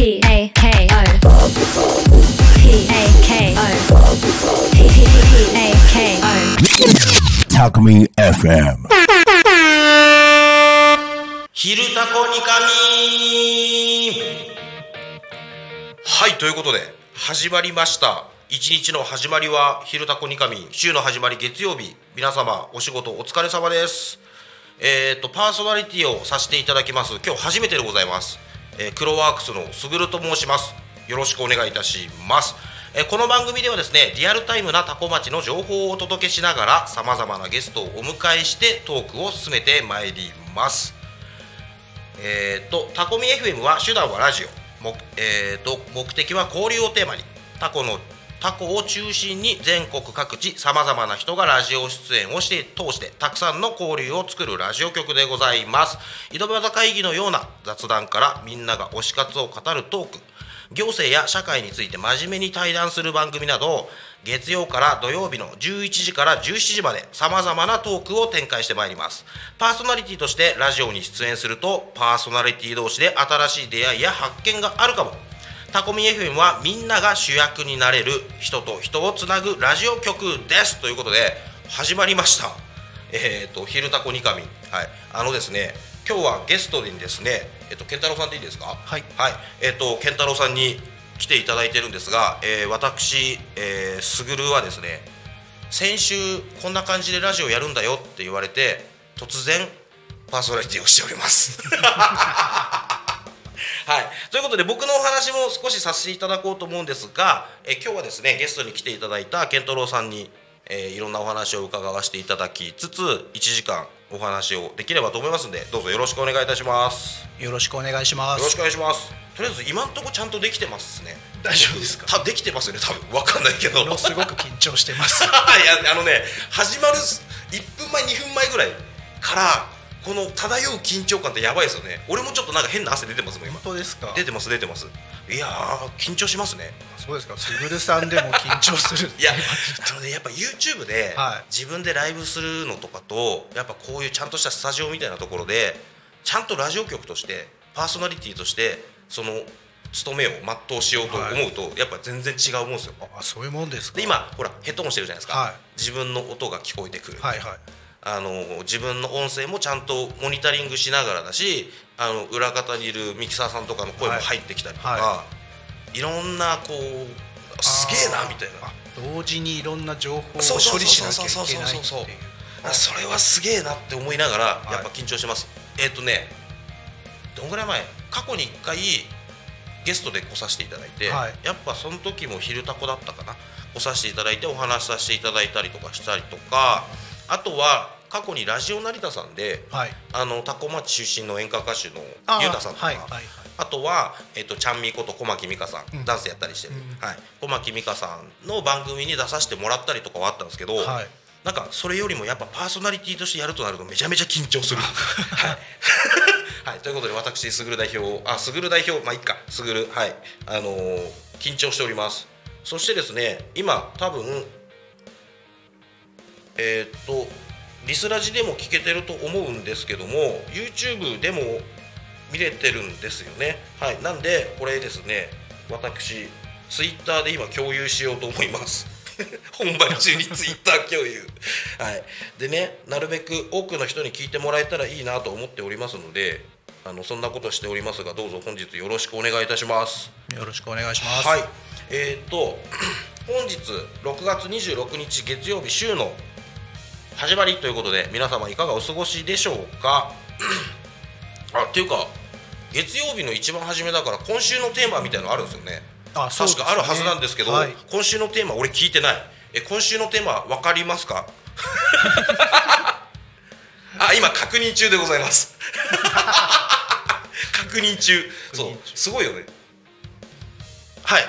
P A K O P A K O P A K O タクミ FM 昼タコニカミはいということで始まりました。一日の始まりは昼タコニカミ週の始まり月曜日。皆様お仕事お疲れ様です。えっ、とパーソナリティをさせていただきます。今日初めてでございます、えー、黒ワークスのすぐると申します。よろしくお願いいたします。えこの番組ではですねリアルタイムなタコ町の情報をお届けしながらさまざまなゲストをお迎えしてトークを進めてまいります。えー、とタコミ FM は手段はラジオ。目,、えー、と目的は交流をテーマにタコのタコを中心に全国各地さまざまな人がラジオ出演をして通してたくさんの交流を作るラジオ局でございます。井戸端会議のような雑談からみんなが推し活を語るトーク行政や社会について真面目に対談する番組など月曜から土曜日の11時から17時までさまざまなトークを展開してまいります。パーソナリティとしてラジオに出演するとパーソナリティ同士で新しい出会いや発見があるかも。タコミ FM はみんなが主役になれる人と人をつなぐラジオ局です。ということで始まりました。えっ、と「昼タコニカミ」はい。あのですね今日はゲストにですねえっ、と健太郎さんでいいですか？はい。はい。えっ、と健太郎さんに来ていただいてるんですが、えー私、えー、すぐるはですね先週こんな感じでラジオやるんだよって言われて突然パーソナリティをしております はい、ということで僕のお話も少しさせていただこうと思うんですが、え今日はですねゲストに来ていただいた健太郎さんに、えーいろんなお話を伺わせていただきつつ1時間お話をできればと思いますんでどうぞよろしくお願いいたします。よろしくお願いしまよろしすくお願いします。とりあえず今んとこちゃんとできてますね。大丈夫ですか？たできてますよね多分。わかんないけど。すごく緊張してます。いやあのね始まる1分前2分前ぐらいからこの漂う緊張感ってやばいですよね。俺もちょっとなんか変な汗出てますもん今。本当ですか？出てます出てます。いやー緊張しますね。そうですか？すぐるさんでも緊張する いやあのねやっぱ YouTube ではい。自分でライブするのとかとやっぱこういうちゃんとしたスタジオみたいなところでちゃんとラジオ局としてパーソナリティとしてその務めを全うしようと思うと、やっぱ全然違うもんですよ。あそういうもんですか？で今ほらヘッドホンしてるじゃないですか、はい。自分の音が聞こえてくる、はいはいあの自分の音声もちゃんとモニタリングしながらだしあの裏方にいるミキサーさんとかの声も入ってきたりとか、、はい。ろんなこうすげえなみたいな。あ同時にいろんな情報を処理しなきゃいけないっていう。あそれはすげえなって思いながらい。やっぱ緊張してます、えっ、とねどんぐらい前？過去に1回ゲストで来させていただいて、はい。やっぱその時も「昼タコ」だったかな？来させていただいてお話しさせていただいたりとかしたりとかあとは過去にラジオ成田さんではい。あのタコ町出身の演歌歌手のあゆうたさんとか、はいはいはい。あとは、えっとちゃんみこと小牧美香さん、うん。ダンスやったりしてる、うん。はい、小牧美香さんの番組に出させてもらったりとかはあったんですけど、はい。なんかそれよりもやっぱパーソナリティとしてやるとなるとめちゃめちゃ緊張する。はい。はい、ということで私すぐる代表あすぐる代表まあいっか。すぐるはい。あのー緊張しております。そしてですね今多分えーっとリスラジでも聞けてると思うんですけども YouTube でも見れてるんですよね。はい。なんでこれですね私 Twitter で今共有しようと思います。本番中に Twitter 共有。はい。でねなるべく多くの人に聞いてもらえたらいいなと思っておりますのであのそんなことしておりますがどうぞ本日よろしくお願いいたします。よろしくお願いします。はい、えーっと 本日6月26日月曜日週の始まりということで皆様いかがお過ごしでしょうか？あっていうか月曜日の一番初めだから今週のテーマみたいなのあるんですよね。あそうね。確かあるはずなんですけど、はい。今週のテーマ俺聞いてない。え今週のテーマ分かりますか？あ今確認中でございます。確認中。そう。すごいよね。はい。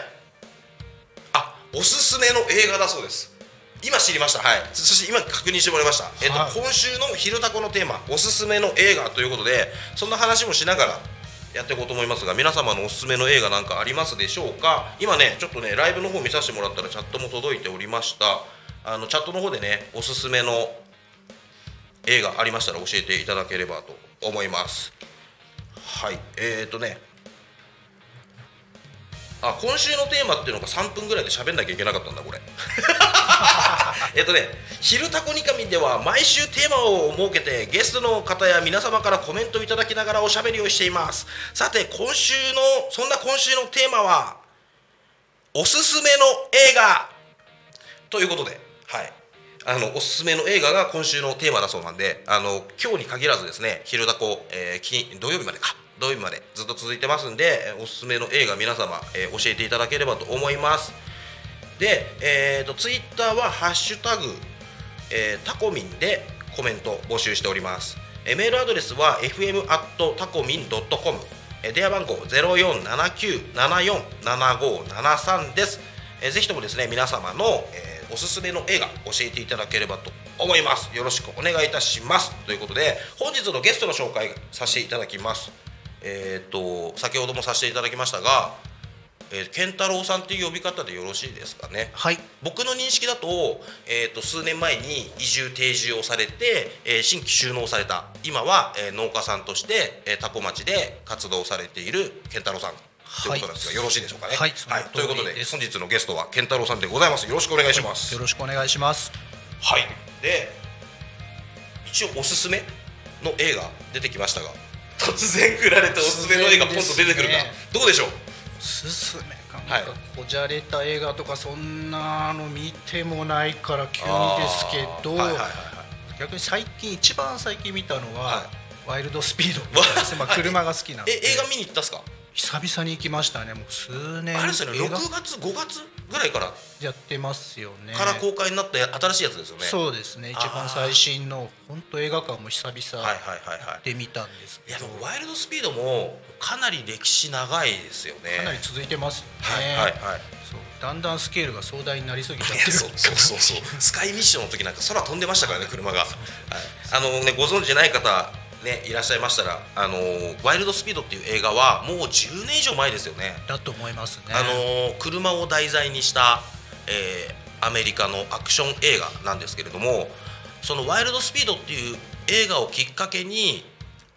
あおすすめの映画だそうです今知りました。はい。そそして今確認してもらいました、えっとはい。今週の「昼タコ」のテーマおすすめの映画ということでそんな話もしながらやっていこうと思いますが皆様のおすすめの映画なんかありますでしょうか？今ねちょっとねライブの方見させてもらったらチャットも届いておりました。あのチャットの方でねおすすめの映画ありましたら教えていただければと思います。はい。えーとね。あ今週のテーマっていうのが3分ぐらいで喋んなきゃいけなかったんだこれ えっとね「昼タコニカミ」では毎週テーマを設けてゲストの方や皆様からコメントいただきながらおしゃべりをしています。さて今週のそんな今週のテーマはおすすめの映画。ということではい。あのおすすめの映画が今週のテーマだそうなんであの今日に限らずですね「昼タコ」えー金土曜日までか。土曜日までずっと続いてますんでおすすめの映画皆様、えー教えていただければと思います。で、えー、とツイッターは「ハッシュタグ、えータコミン」でコメント募集しております、えーメールアドレスは fm tacomin.com えー電話番号0479747573です、えーぜひともですね皆様の、えーおすすめの映画教えていただければと思います。よろしくお願いいたします。ということで本日のゲストの紹介させていただきます。えっ、と先ほどもさせていただきましたが、えー、健太郎さんっていう呼び方でよろしいですかね？はい。僕の認識だと,、えー、と数年前に移住定住をされて、えー新規収納された。今は、えー農家さんとして、えー、タコ町で活動されている健太郎さんということなんですが、よろしいでしょうかね？はい。その通りということで本日のゲストは健太郎さんでございます。よろしくお願いします。よろしくお願いします。はい。で一応おすすめの映画出てきましたが突然振られておすすめの映画ポンと出てくるか、ね。どうでしょう？おすすめなんかこじゃれた映画とかそんなの見てもないから急にですけど、あーはいはいはいはい。逆に最近一番最近見たのは、はい。ワイルドスピードですね、まあ、車が好きなんで。え映画見に行ったっすか、久々に行きましたね。もう数年。あれですよね映画6月5月？ぐらいからやってますよね。から公開になった新しいやつですよね。そうですね。一番最新の本当映画館も久々はいはいはいはい。で見たんですいやけど、でもワイルドスピードもかなり歴史長いですよね。かなり続いてますよはいね、はいはい。そう。だんだんスケールが壮大になりすぎちゃっいやてる。そうそうそうそう。スカイミッションの時なんか空飛んでましたからね車が、はい、あのねご存知ない方ねいらっしゃいましたらあのワイルドスピードっていう映画はもう10年以上前ですよね。だと思いますね。あの車を題材にした、えーアメリカのアクション映画なんですけれどもその「ワイルドスピード」っていう映画をきっかけに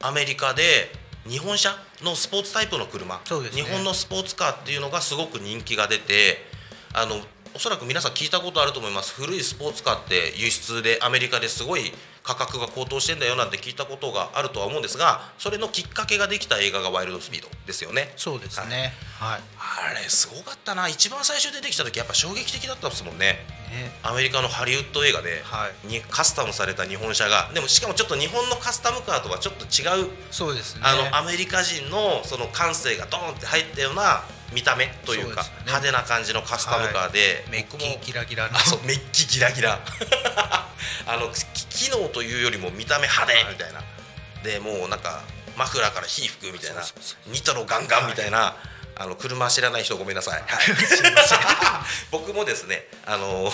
アメリカで日本車のスポーツタイプの車、ね。日本のスポーツカーっていうのがすごく人気が出てあのおそらく皆さん聞いたことあると思います。古いスポーツカーって輸出でアメリカですごい価格が高騰してんだよなんて聞いたことがあるとは思うんですがそれのきっかけができた映画が「ワイルドスピード」ですよね。そうですね。はい、あれすごかったな。一番最初出てきた時やっぱ衝撃的だったですもんね。ね。アメリカのハリウッド映画で、はい。にカスタムされた日本車がでもしかもちょっと日本のカスタムカーとはちょっと違う、そうですね。あのアメリカ人のその感性がドーンって入ったような見た目というか派手な感じのカスタムカーで、メッキギラギラの。あそうメッキギラギラ。あのき機能というよりも見た目派手みたいな、でもうなんかマフラーから火吹くみたいな。ニトロガンガンみたいな、あの車知らない人ごめんなさい、はい、僕もですねあの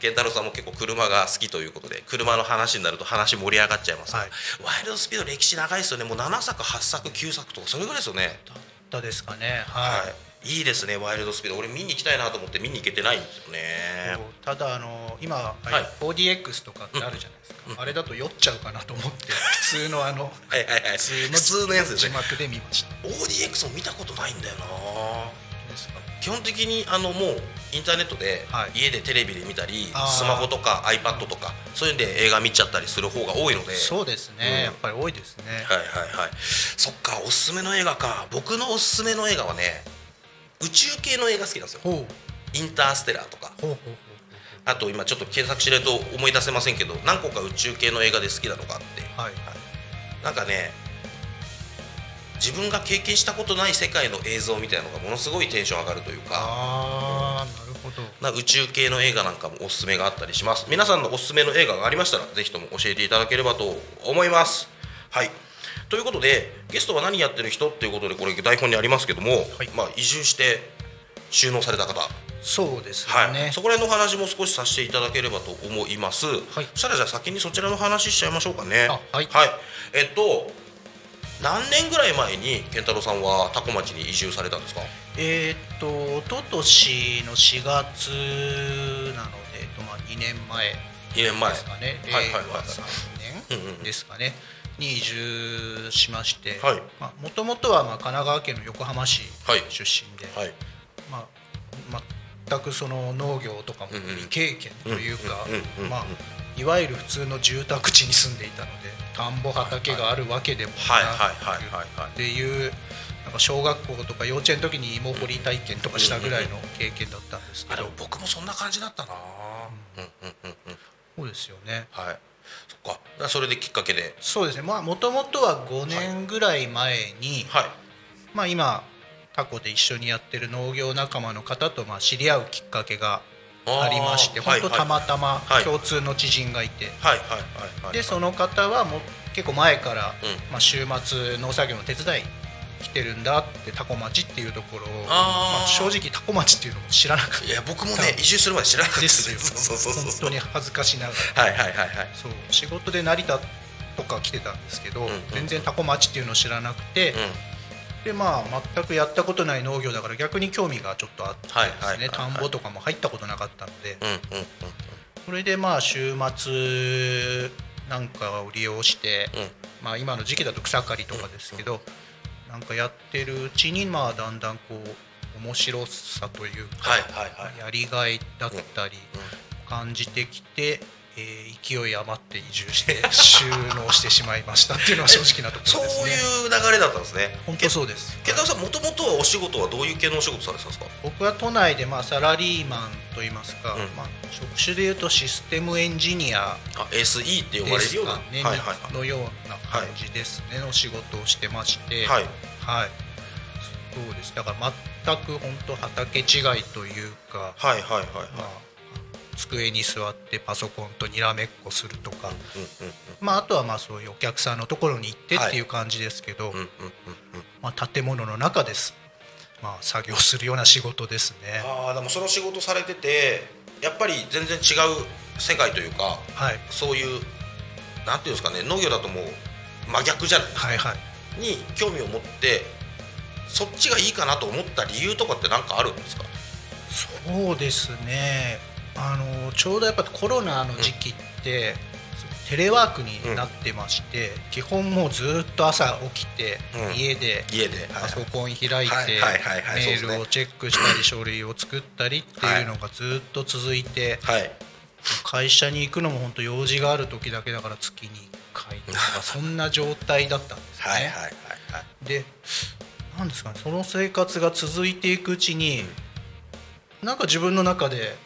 健太郎さんも結構車が好きということで車の話になると話盛り上がっちゃいます。が、はい。ワイルドスピード歴史長いですよね。もう7作8作9作とかそれぐらいですよね。だったですかね。はい、はい、いいですねワイルドスピード。俺見に行きたいなと思って見に行けてないんですよね。ただあの今、はい。4DX とかってあるじゃないですか、あれだと酔っちゃうかなと思って 普通のあのはいはいはい。普通のやつですね。字幕で見ました。ODX も見たことないんだよな。基本的にあのもうインターネットではい。家でテレビで見たり、あー。スマホとか iPad とかそういうんで映画見ちゃったりする方が多いので。そうですね、うん。やっぱり多いですね、はいはいはい。そっかおすすめの映画か。僕のおすすめの映画はね宇宙系の映画好きなんですよ。インターステラーとか。あと今ちょっと検索しないと思い出せませんけど何個か宇宙系の映画で好きなのがあって。はいなんかね自分が経験したことない世界の映像みたいなのがものすごいテンション上がるというか。ああなるほど。な宇宙系の映画なんかもおすすめがあったりします。皆さんのおすすめの映画がありましたらぜひとも教えていただければと思います。はいということでゲストは何やってる人っていうことでこれ台本にありますけども、はい。まあ、移住して収納された方。そうですよはい、ね、そこら辺のお話も少しさせていただければと思います。い。そしたらじゃあ先にそちらの話しちゃいましょうかね。あはい。えっと何年ぐらい前に健太郎さんは多古町に移住されたんですか？えーっと一昨年の4月なので、えっとまあ2年前。2年前。ですかね、はいはいはい令和3うんうんうん。年ですかね、に移住しまして、はい。もともとはまあ神奈川県の横浜市はい。出身で、はい。まあ、全くその農業とかもうんうん。未経験というかうんうんうんうんまあいわゆる普通の住宅地に住んでいたので田んぼ畑があるわけでもはいはいなはいはいはい。っていうなんか小学校とか幼稚園の時に芋掘り体験とかしたぐらいの経験だったんですけど。あでも僕もそんな感じだったなうんうんうんうんそうですよねはいそっか。だからそれできっかけで。そうですね。まあもともとは5年ぐらい前に、はい。まあ今タコで一緒にやってる農業仲間の方とまあ知り合うきっかけがありまして本当たまたまはい。共通の知人がいて、はいはいはいはい。でその方はもう結構前から、うん。まあ、週末農作業の手伝い来てるんだってタコ町っていうところをまあ、正直タコ町っていうのも知らなくていや僕もね移住するまで知らなかったですよ。そうそうそうそう本当に恥ずかしながら。はいはいはいはい。そう。仕事で成田とか来てたんですけど、んうん全然タコ町っていうのを知らなくて、うん。でまあ全くやったことない農業だから逆に興味がちょっとあってですね、田んぼとかも入ったことなかったので、うんうんうんそれでまあ週末なんかを利用して、うん。まあ今の時期だと草刈りとかですけど、なんかやってるうちにまあだんだんこう面白さというか、やりがいだったりうん。感じてきて、えー勢い余って移住して収納してしまいましたっていうのは正直なとこそうろですね。いう流れだったんですね。本当そうです。健太郎さんもともとはお仕事はどういう系のお仕事されてたんですか？僕は都内でまあサラリーマンといいますか、うん。まあ、職種でいうとシステムエンジニアあ SE って呼ばれるような？かね、はいはい。のような感じですね、の仕事をしてまして、はい。はい。そうです。だから全く本当畑違いというか、はいはいはいはい。まあ、机に座ってパソコンとにらめっこするとか、まあ、あとはまあそういうお客さんのところに行ってっていう感じですけど、まあ、建物の中です、まあ、作業するような仕事ですね。ああでもその仕事されててやっぱり全然違う世界というかはい。そういうなんていうんですかね農業だともう真逆じゃないですか。はいはい。に興味を持ってそっちがいいかなと思った理由とかって何かあるんですか？そうですねあのちょうどやっぱコロナの時期って、テレワークになってまして、基本もうずっと朝起きて、うん。家で家で、パソコン開いてメールをチェックしたり書類を作ったりっていうのがずっと続いて、はい。会社に行くのも本当用事がある時だけだから月に1回とか そんな状態だったんですね。はいはいはいはい。でなんですかねその生活が続いていくうちに、なんか自分の中で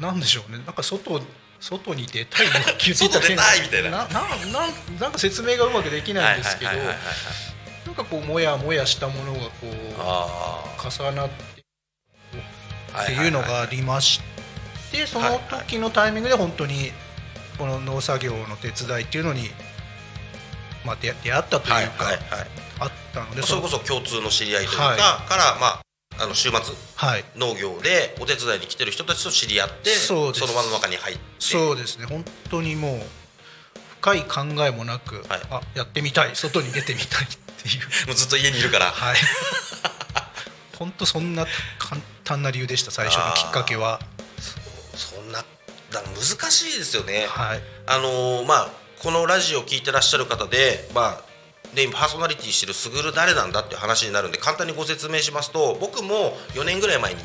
なんでしょうね。なんか外外に出たいなって言って外出たいみたいな。なんなんか説明がうまくできないんですけどなんかこうもやもやしたものがこうあ重なってあっていうのがありましてその時のタイミングで本当にこの農作業の手伝いっていうのに、まあ、出出会ったというか、あったのでそれこそ共通の知り合いというか、はいからまああの週末はい。農業でお手伝いに来てる人たちと知り合ってその場の中に入って。そうですね。本当にもう深い考えもなく、はい。あやってみたい。外に出てみたいっていう。もうずっと家にいるから。はい。本当そんな簡単な理由でした最初のきっかけは。そんなだ難しいですよね、はい。あのーまあこのラジオを聞いてらっしゃる方でまあでパーソナリティしてるすぐる誰なんだって話になるんで簡単にご説明しますと僕も4年ぐらい前に、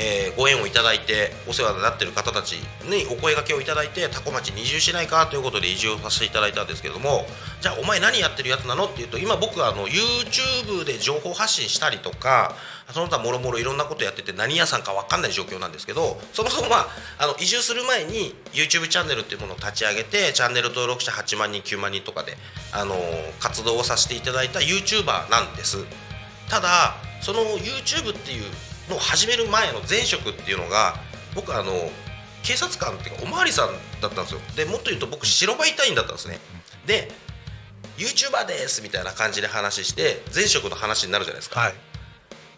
えーご縁をいただいてお世話になってる方たちにお声掛けをいただいて多古町に移住しないかということで移住させていただいたんですけどもじゃあお前何やってるやつなの？っていうと今僕はあの YouTube で情報発信したりとかその他もろもろいろんなことやってて何屋さんか分かんない状況なんですけどそもそもまああの移住する前に YouTube チャンネルっていうものを立ち上げてチャンネル登録者8万人9万人とかで、あの活動をさせていただいた YouTuber なんです。ただその YouTube っていうの始める前の前職っていうのが僕あの警察官っていうかお巡りさんだったんですよ。でもっと言うと僕白バイ隊員だったんですね。で YouTuber ですみたいな感じで話して前職の話になるじゃないですか、はい。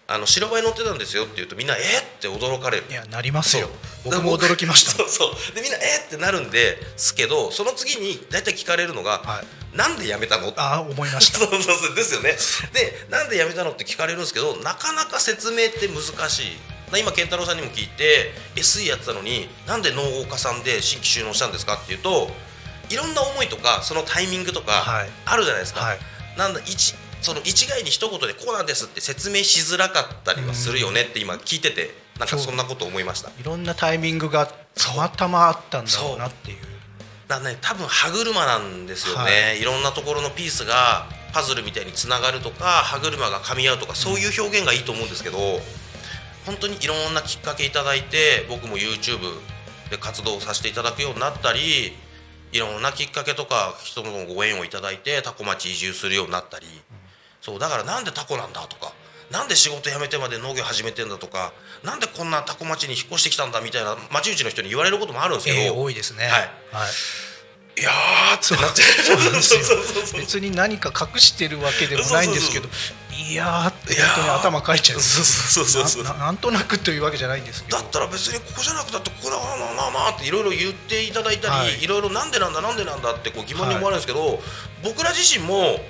あの白バイ乗ってたんですよって言うとみんなえっって驚かれる。いやなりますよ。僕も驚きました。そうそう。でみんなえっってなるんですけどその次に大体聞かれるのが、はい。なんで辞めたの？ってああ思いました。そうそうそうですよね。でなんで辞めたのって聞かれるんですけどなかなか説明って難しい。今健太郎さんにも聞いて SE やってたのになんで農家さんで新規収納したんですかっていうといろんな思いとかそのタイミングとかはい。あるじゃないですか、はい。なんだ一その一概に一言でこうなんですって説明しづらかったりはするよねって今聞いててなんかそんなこと思いました。いろんなタイミングがたまたまあったんだろうなっていう。だね多分歯車なんですよね、、はい。ろんなところのピースがパズルみたいにつながるとか歯車が噛み合うとかそういう表現がいいと思うんですけど本当にいろんなきっかけいただいて僕も YouTube で活動させていただくようになったりいろんなきっかけとか人のご縁をいただいてタコ町移住するようになったり、そうだからなんでタコなんだとかなんで仕事辞めてまで農業始めてんだとかなんでこんなタコ町に引っ越してきたんだみたいな町内の人に言われることもあるんですけど、えー多いですね。はい。はい。いやーってなっちゃう。そうなんですよ。別に何か隠してるわけでもないんですけど。いやーって本当に頭かいちゃうそうそうそうそうなんとなくというわけじゃないんですけど。だったら別にここじゃなくたってここだななななっていろいろ言っていただいたり、はい。い、ろいろなんでなんだなんでなんだってこう疑問に思われるんですけど、僕ら自身も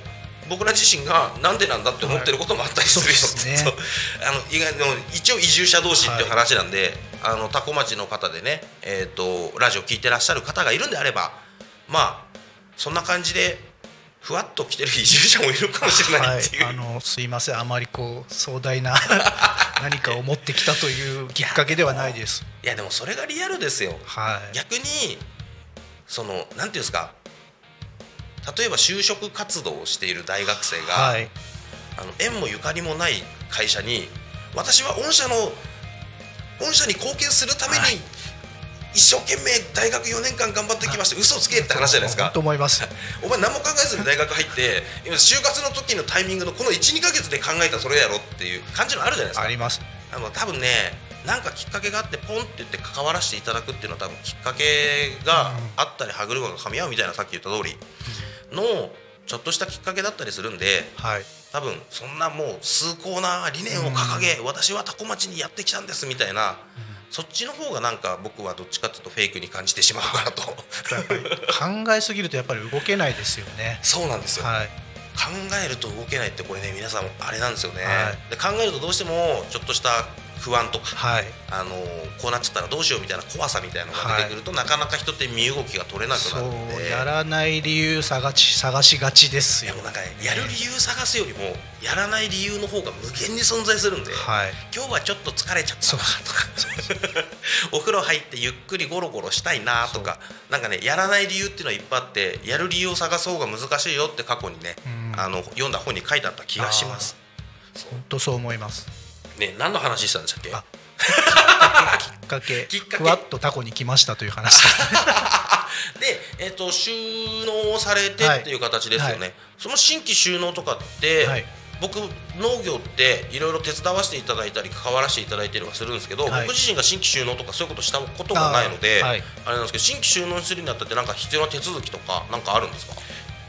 僕ら自身がなんでなんだって思ってることもあったりするよ、はい。ねあの意外の一応移住者同士っていう話なんで、あの多古町の方でね、えー、とラジオ聞いてらっしゃる方がいるんであればまあそんな感じでふわっと来てる移住者もいるかもしれないっていう、はい、あのすいません。あまりこう壮大な 何かを持ってきたというきっかけではないです。いやでもそれがリアルですよ。はい。逆にそのなんていうんですか例えば就職活動をしている大学生が、はい。あの縁もゆかりもない会社に私は御社の御社に貢献するために、はい。一生懸命大学4年間頑張ってきました、嘘つけって話じゃないですか。と思います。お前何も考えずに大学入って今就活の時のタイミングのこの12か月で考えたそれやろっていう感じのあるじゃないですか。あります。あの多分ねなんかきっかけがあってポンって言って関わらせていただくっていうのは多分きっかけがあったり歯車が噛み合うみたいなさっき言った通りのちょっとしたきっかけだったりするんではい。多分そんなもう崇高な理念を掲げ私はタコ町にやってきたんですみたいなそっちの方がなんか僕はどっちかっていうとフェイクに感じてしまうかなと。考えすぎるとやっぱり動けないですよね。そうなんですよ。はい。考えると動けないってこれね皆さんあれなんですよね、はい。で考えるとどうしてもちょっとした不安とかはい。あのこうなっちゃったらどうしようみたいな怖さみたいなのが出てくると、なかなか人って身動きが取れなくそなるんで。うやらない理由探し探しがちですよ。なんかやる理由探すよりもやらない理由の方が無限に存在するんで、はい。今日はちょっと疲れちゃったなとか お風呂入ってゆっくりゴロゴロしたいなとかなんかねやらない理由っていうのはいっぱいあってやる理由を探す方が難しいよって過去にね、うん。あの読んだ本に書いてあった気がします。本当そう思いますね何の話したんでしたっけ？あ。きっかけ。きっかけ。ふわっとタコに来ましたという話です。で、えっと収納されてっていう形ですよね、はい。はいその新規収納とかって、はい。僕農業っていろいろ手伝わせていただいたり関わらせていただいたりはするんですけど、はい。僕自身が新規収納とかそういうことしたことがないのであ,、れなんですけど新規収納にするにあたってなんか必要な手続きとかなんかあるんですか？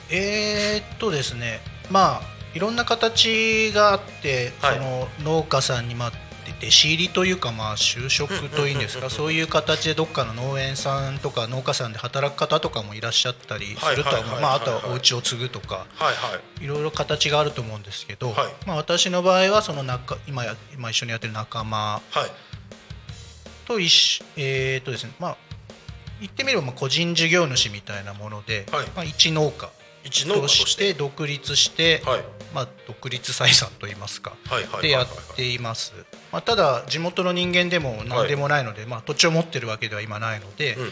えーっとですね。まあいろんな形があって、はい。その農家さんにまあ弟子入りというかまあ就職というんですか？そういう形でどっかの農園さんとか農家さんで働く方とかもいらっしゃったりするとはまああとはお家を継ぐとかはいはい。いろいろ形があると思うんですけど、はい。まあ私の場合はその仲今や今一緒にやってる仲間はい。と一緒えーっとですねまあ言ってみればまあ個人事業主みたいなもので、はい。まあ、一農家一農家として。て独立して、はい。まあ、独立採算といいますか、はいはいはいでやっています、まあ、ただ地元の人間でも何でもないので、まあ、土地を持ってるわけでは今ないので、うんうん。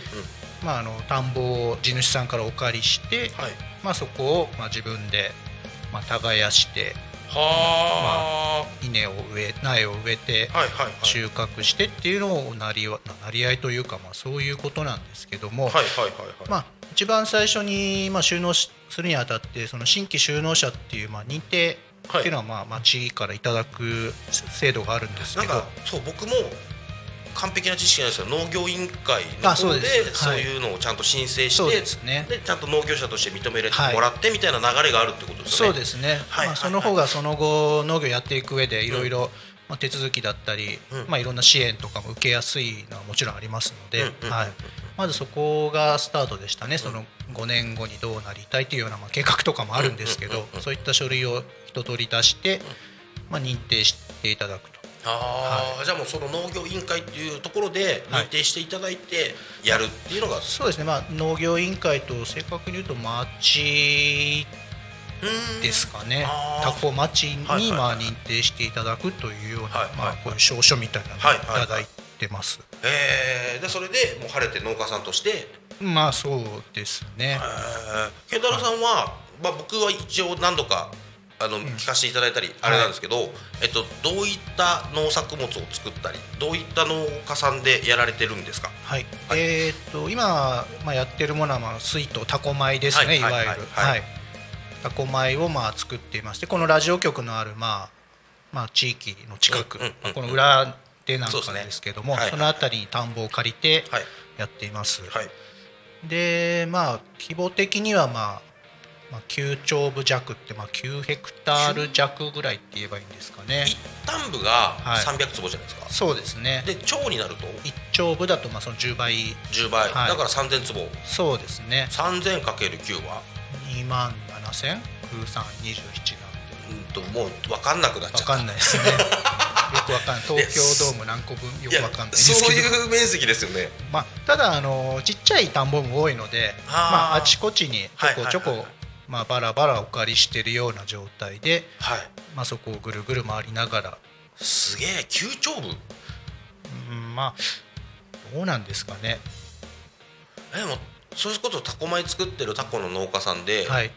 まあ、あの田んぼを地主さんからお借りして、はい。まあ、そこをまあ自分でまあ耕しては稲を植え苗を植えて収穫してっていうのをなりわなり合いというか、まあ、そういうことなんですけども、はいはいはいはい。まあ、一番最初に、まあ、収納しするにあたってその新規収納者っていう、まあ、認定っていうのは、まあ、町からいただく制度があるんですけど。なんかそう僕も完璧な知識なんですけど農業委員会のあそう方でそういうのをちゃんと申請して、ですね。でちゃんと農業者として認めれてもらってみたいな流れがあるってことですよね。そうですね、はい。まあ、その方がその後農業やっていく上でいろいろまあ手続きだったり、うん。まあ、いろんな支援とかも受けやすいのはもちろんありますので、はい、まずそこがスタートでしたね。その5年後にどうなりたいというようなまあ計画とかもあるんですけどそういった書類を一通り出して、まあ、認定していただくと。ああ、じゃあもうその農業委員会っていうところで認定していただいてやるっていうのが、そうですね、まあ、農業委員会と正確に言うと町ですかね。あー。タコ町にはいはいはい。まあ認定していただくというような、はいはい。まあ、こういう証書みたいなのをはいはいはい。いただいてます、えー、でそれでもう晴れて農家さんとして？まあそうですね、健太郎さんは、まあ、僕は一応何度かあの、聞かせていただいたりあれなんですけど、えっと、どういった農作物を作ったりどういった農家さんでやられてるんですか？はい、はい。えーっと今、まあ、やってるものは、まあ、水とタコ米ですね、はいはいい。わゆる、はい。はい。はいタコ米をまあ作っていましてこのラジオ局のある、まあまあ、地域の近く、うんうんうんうん。この裏手なんかですけどもそ,、はい。はいの辺りに田んぼを借りてはい。やっています、はい。でまあ規模的には、まあ、まあ9丁部弱って、まあ、9ヘクタール弱ぐらいって言えばいいんですかね。一旦部がはい。300坪じゃないですか、そうですね。で町になると？1丁部だとまあその10倍。10倍、はい。だから3000坪。そうですね。3000×9 は？2万7000空3 27うんともう分かんなくなっちゃった。わかんないですね。よくわかんない。東京ドーム何個分？よくわかんないそういう面積ですよね。まあ、ただあのちっちゃい田んぼも多いのでまあ、あちこちにちょこちょこ、はいはいはいまあ、バラバラお借りしてるような状態で、はい。まあ、そこをぐるぐる回りながら、すげえ9丁部うん、まあどうなんですかね。えでもそういうことタコ米作ってるタコの農家さんで、はい。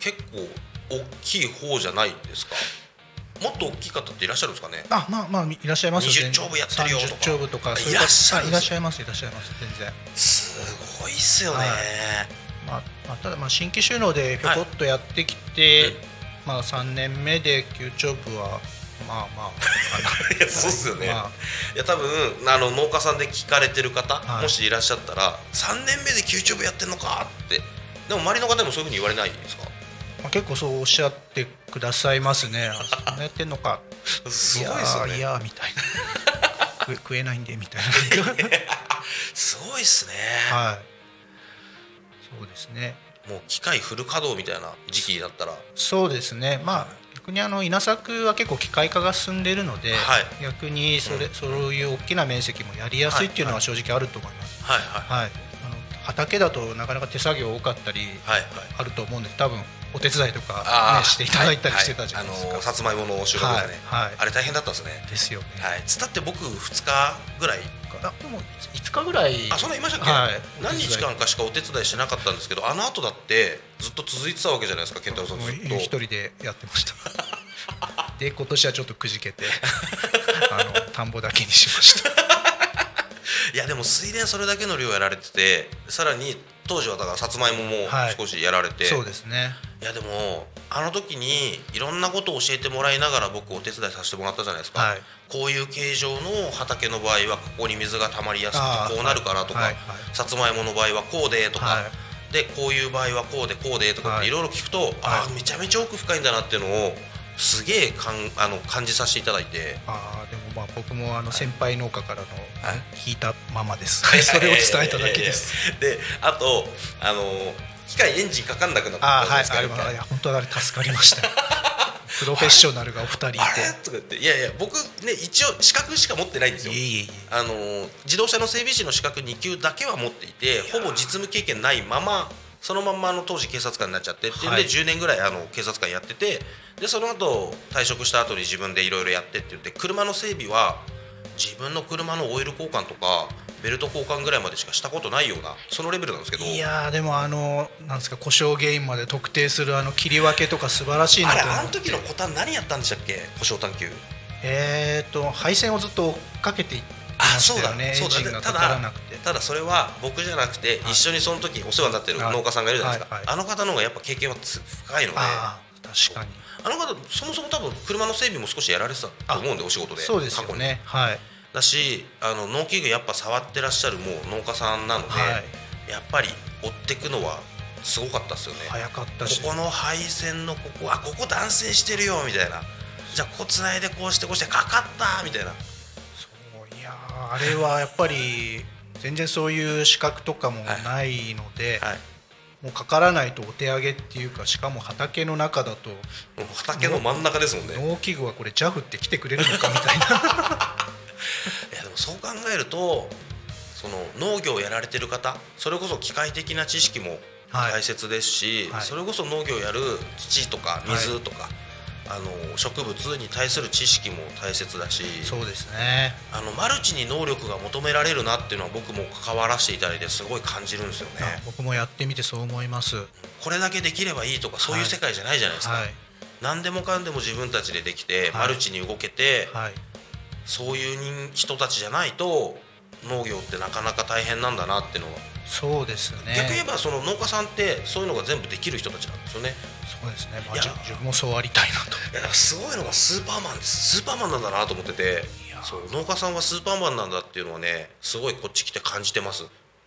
結構大きい方じゃないですか？もっと大きい方っていらっしゃるんですかね？あまあまあいらっしゃいます20丁部やってるよとか。30丁部とかいらっしゃいますいらっしゃいます全然。すごいっすよね、はい。まあ、まあ、ただまあ新規収納でひょこっとやってきて、うんまあ3年目で9丁部はまあまあ いやそうっすよね、まいや多分あの農家さんで聞かれてる方、はい。もしいらっしゃったら3年目で9丁部やってんのかって。でも周りの方でもそういうふうに言われないですか？まあ、結構そうおっしゃってくださいますね。やってんのか。すごいですよね。いやみたいな。食えないんでみたい すごいっすね、なはいそうですね。もう機械フル稼働みたいな時期になったら。そうですね。まあ逆にあの稲作は結構機械化が進んでいるので、はい。逆にそれ、そういう大きな面積もやりやすいっていうのは正直あると思います、はいはい。はい。あの畑だとなかなか手作業多かったりあると思うんで多分お手伝いとか、ね、していただいたりしてたじゃないですか、はいはいあのさつまいもの収穫ですね、はいはい。あれ大変だったんですね。ですよね、はい。つったって僕2日ぐらいあでも5日ぐらい。あそんないましたっけ、はい。何日間かしかお手伝いしてなかったんですけどあの後だってずっと続いてたわけじゃないですか健太郎さん。ずっと。一人でやってました。で今年はちょっとくじけてあの田んぼだけにしましたいやでも水田それだけの量やられててさらに当時はだからさつまいももはい。少しやられて、そうですね。いやでもあの時にいろんなことを教えてもらいながら僕お手伝いさせてもらったじゃないですか、はい。こういう形状の畑の場合はここに水が溜まりやすくてこうなるからとか、はいはいさつまいもの場合はこうでとか、はい。でこういう場合はこうでこうでとかっはいていろいろ聞くと、ああめちゃめちゃ奥深いんだなっていうのをすげえかんあの感じさせていただいて。あーでもまあ僕もあの先輩農家からのはい。たままです、それを伝えただけです。であとあの機械エンジンかかんなくなったあーはいじゃないです。か、一回あれはいや本当あれ助かりました。よ プロフェッショナルがお二人いて。あれ？とか言って。いやいや僕ね一応資格しか持ってないんですよ。あの自動車の整備士の資格2級だけは持っていてほぼ実務経験ないままそのまんまあの当時警察官になっちゃってっていうんで、はい。10年ぐらいあの警察官やっててでその後退職した後に自分でいろいろやってって言って車の整備は自分の車のオイル交換とかベルト交換ぐらいまでしかしたことないようなそのレベルなんですけど。いやーでもあのなんですか故障原因まで特定するあの切り分けとか素晴らしいなあれとあの時のコタン何やったんでしたっけ？故障探求。えーと配線をずっと追っかけていってまあそうだね。エそうだ。ンジンがかからなくて。ただそれは僕じゃなくてはい一緒にその時お世話になってる農家さんがいるじゃないですか、はい。はい。あの方の方がやっぱ経験はつ深いので確かに。の方そもそも多分車の整備も少しやられてたと思うんでお仕事でそうですよ過去に。ねはい。だしあの農機具やっぱ触ってらっしゃるもう農家さんなので、はい。やっぱり追っていくのはすごかったですよね。早かったし。ここの配線のここあここ断線してるよみたいな。じゃあここつないでこうしてこうしてかかったみたいな。そういやーあれはやっぱり全然そういう資格とかもないので、はいもうかからないとお手上げっていうかしかも畑の中だと畑の真ん中ですもんね。農機具はこれ JAF って来てくれるのかみたいな。いやでもそう考えるとその農業をやられてる方それこそ機械的な知識もはい。大切ですし、はい。それこそ農業やる土とか水とか、あの植物に対する知識も大切だしそうですね。あのマルチに能力が求められるなっていうのは僕も関わらせていただいてすごい感じるんですよね。僕もやってみてそう思います。はこれだけできればいいとかそういう世界じゃないじゃないですか。い。何でもかんでも自分たちでできて、はい。マルチに動けて、はい。そういう人人たちじゃないと農業ってなかなか大変なんだなっていうのは、そうですね。逆に言えばその農家さんってそういうのが全部できる人たちなんですよね。そうですね、まあ、いや。じ自分もそうありたいなと。いやだからすごいのがスーパーマンです。スーパーマンなんだなと思ってて。そう農家さんはスーパーマンなんだっていうのはねすごいこっち来て感じてます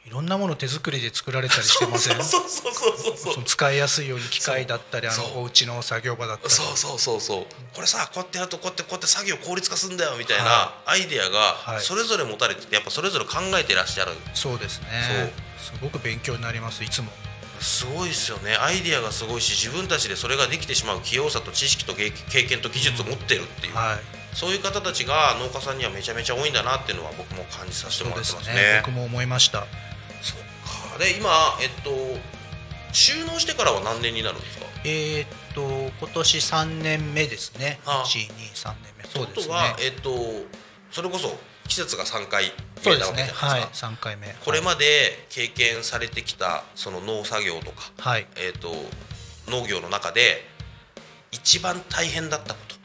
いろんなもの手作りで作られたりしてません？そうそうそうそうそう使いやすいように機械だったりあのお家の作業場だったり。そうそうそうそうこれさこうやってやるとこうやってこうやって作業効率化するんだよみたいなはアイデアはい。がそれぞれ持たれててやっぱそれぞれ考えてらっしゃる。そうですね。すごく勉強になりますいつも。すごいですよね。アイデアがすごいし自分たちでそれができてしまう器用さと知識と経経験と技術を持ってるっていう、はい。そういう方たちが農家さんにはめちゃめちゃ多いんだなっていうのは僕も感じさせてもらってますすねね。僕も思いましたそっか。で今えっと収納してからは何年になるんですか？えーっと今年3年目ですね。あ。123年目。そうですね。は、えっとそれこそ季節が3回目なわけじねゃないですか、はい3回目。これまで経験されてきたその農作業とか、はい。えっと農業の中で一番大変だったこと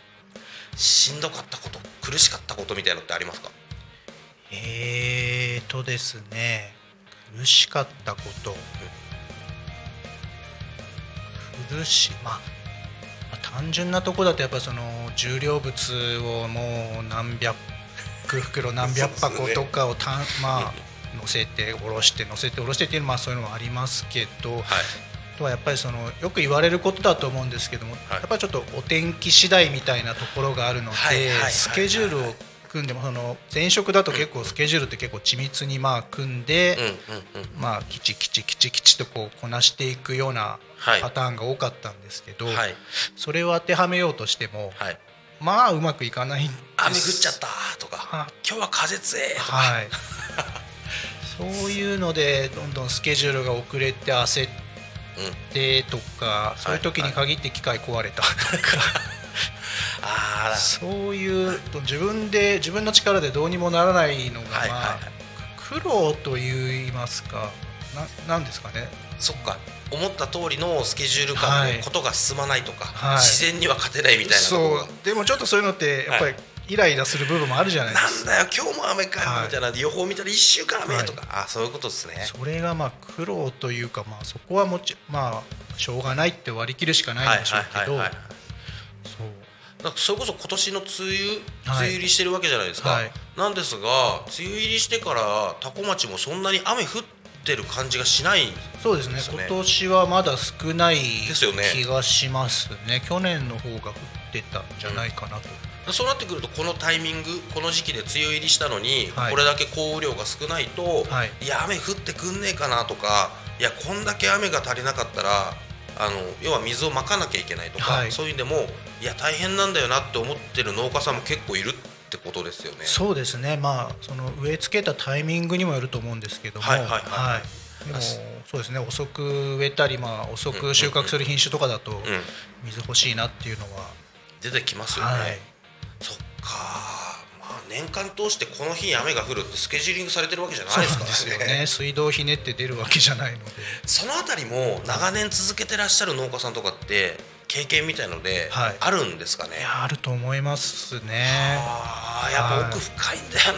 しんどかったこと苦しかったことみたいなのってありますか？えーとですね苦しかったこと。苦しまあまあ単純なとこだとやっぱその重量物をもう何百袋何百箱とかをたん、まあ乗せて下ろして乗せて下ろしてっていうのはまあそういうのもありますけど、はい。あとはやっぱりそのよく言われることだと思うんですけども、やっぱりちょっとお天気次第みたいなところがあるので、はいはいはいはい。スケジュールを組んでもその前職だと結構スケジュールって結構緻密にまあ組んで、うんうんうん。まあきちきちきちきちとこうこなしていくようなはい。パターンが多かったんですけど、はい。それを当てはめようとしても、はい。まあうまくいかないんです。雨降っちゃったとかは今日は風強えとか、はい。そういうのでどんどんスケジュールが遅れて焦ってとか、そういう時に限って機械壊れたとか、ああそういう自分で自分の力でどうにもならないのが、まあはいはい。はい苦労といいますか。ななんですかね。そっか。思った通りのスケジュール感はい。でことが進まないとか、はい。自然には勝てないみたいなそう。でもちょっとそういうのってやっぱりイライラする部分もあるじゃないですか、なんだよ今日も雨かはいみたいな予報見たら1週間雨とか、あそういうことですね。それがまあ苦労というか、まあ、そこはもちまあしょうがないって割り切るしかないんでしょうけど。はい。そうそれこそ今年の梅雨、はい。梅雨入りしてるわけじゃないですか、はい。なんですが梅雨入りしてから多古町もそんなに雨降ってる感じがしないそうですね。今年はまだ少ないですよね。気がしますね。去年の方が降ってたんじゃないかなと、そうなってくるとこのタイミングこの時期で梅雨入りしたのに、はい。これだけ降雨量が少ないと、はい。いや雨降ってくんねえかなとかいやこんだけ雨が足りなかったらあの要は水をまかなきゃいけないとか、はい。そういうんでもいや大変なんだよなって思ってる農家さんも結構いるってことですよね。そうですね。まあその植え付けたタイミングにもよると思うんですけども。はいはいはいはい。でもそうですね。遅く植えたり、まあ、遅く収穫する品種とかだとうん、水欲しいなっていうのは、出てきますよね。はい。そっかまあ年間通してこの日に雨が降るってスケジューリングされてるわけじゃないですか。らなんですよね。水道ひねって出るわけじゃないので。そのあたりも長年続けてらっしゃる農家さんとかって経験みたいのではい。あるんですかね、あると思いますね。あーやっぱ奥深いんだよ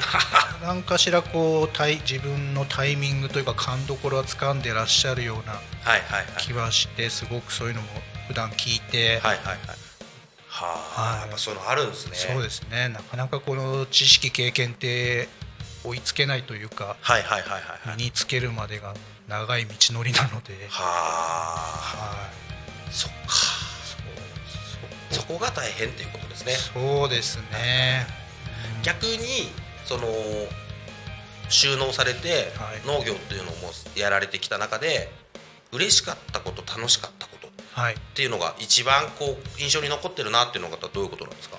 な、何かしらこう自分のタイミングというか勘どころは掴んでらっしゃるようなはいはいはい。気はしてすごくそういうのも普段聞いて、はいはいはいはあ、はい。やっぱそういうのあるんですね。そうですね。なかなかこの知識経験って追いつけないというかはいはいはいはいはい。身につけるまでが長い道のりなので、はあ。はい、そっか。そうそこが大変っていうことですね。そうですね。逆にその収納されてはい。農業っていうのもやられてきた中で嬉しかったこと楽しかったことっはい。ていうのが一番こう印象に残ってるなっていうのがどういうことなんですか？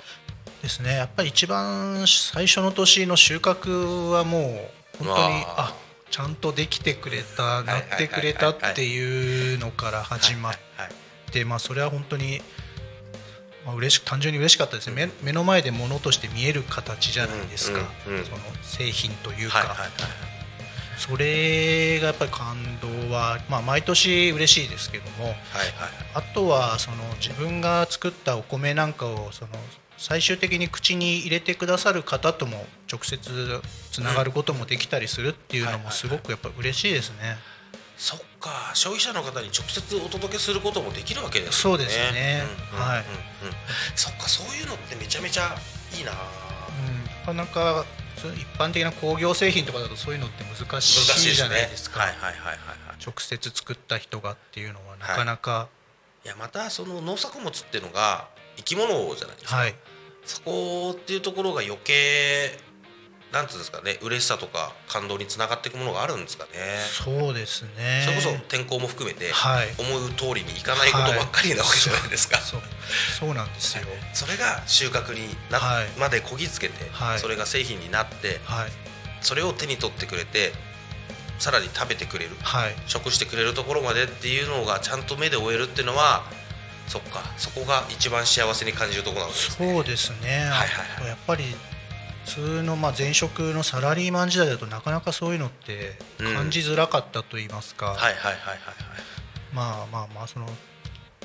ですね。やっぱり一番最初の年の収穫はもう本当にあちゃんとできてくれたいなってくれたっていうのから始まってまあそれは本当にまあ嬉し単純に嬉しかったですね。目目の前で物として見える形じゃないですか、その製品というか、それがやっぱり感動は、まあ、毎年嬉しいですけどもはいはい。あとはその自分が作ったお米なんかをその最終的に口に入れてくださる方とも直接つながることもできたりするっていうのもすごくやっぱ嬉しいですね。そっか消費者の方に直接お届けすることもできるわけですそうですね。うんうんはいうんうん。そっかそういうのってめちゃめちゃいいなうん、なかなか一般的な工業製品とかだとそういうのって難難しいじゃないねですかはいはいはいはいはい。直接作った人がっていうのはなかなかいやまたその農作物っていうのが生き物じゃないですか、はい、そこっていうところが余計なんつうんですかね嬉しさとか感動につながっていくものがあるんですかね、そうですね。それこそ天候も含めてはい。思う通りにいかないことばっかりなわけじゃないですか、そうそうなんですよ。それが収穫にな、はい。までこぎつけて、はい。それが製品になってはい。それを手に取ってくれてさらに食べてくれるはい。食してくれるところまでっていうのがちゃんと目で追えるっていうのはそっかそこが一番幸せに感じるところなんですね。そうですね、はいはいはい。やっぱり普通のまあ前職のサラリーマン時代だとなかなかそういうのって感じづらかったと言いますか、はいはいはいはいまあまあまあその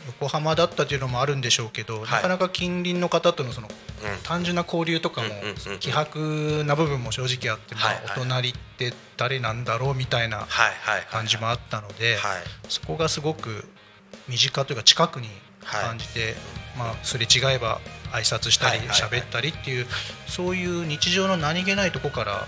横浜だったというのもあるんでしょうけど、はい。なかなか近隣の方とのそのはい、うん。単純な交流とかもうんうんうんうん。希薄な部分も正直あって、まあはいはい。お隣って誰なんだろうみたいなはいはいはい感じもあったので、はい。そこがすごく身近というか近くに感じて、まあ、すれ違えば挨拶したりはいはいはい喋ったりっていうそういう日常の何気ないとこから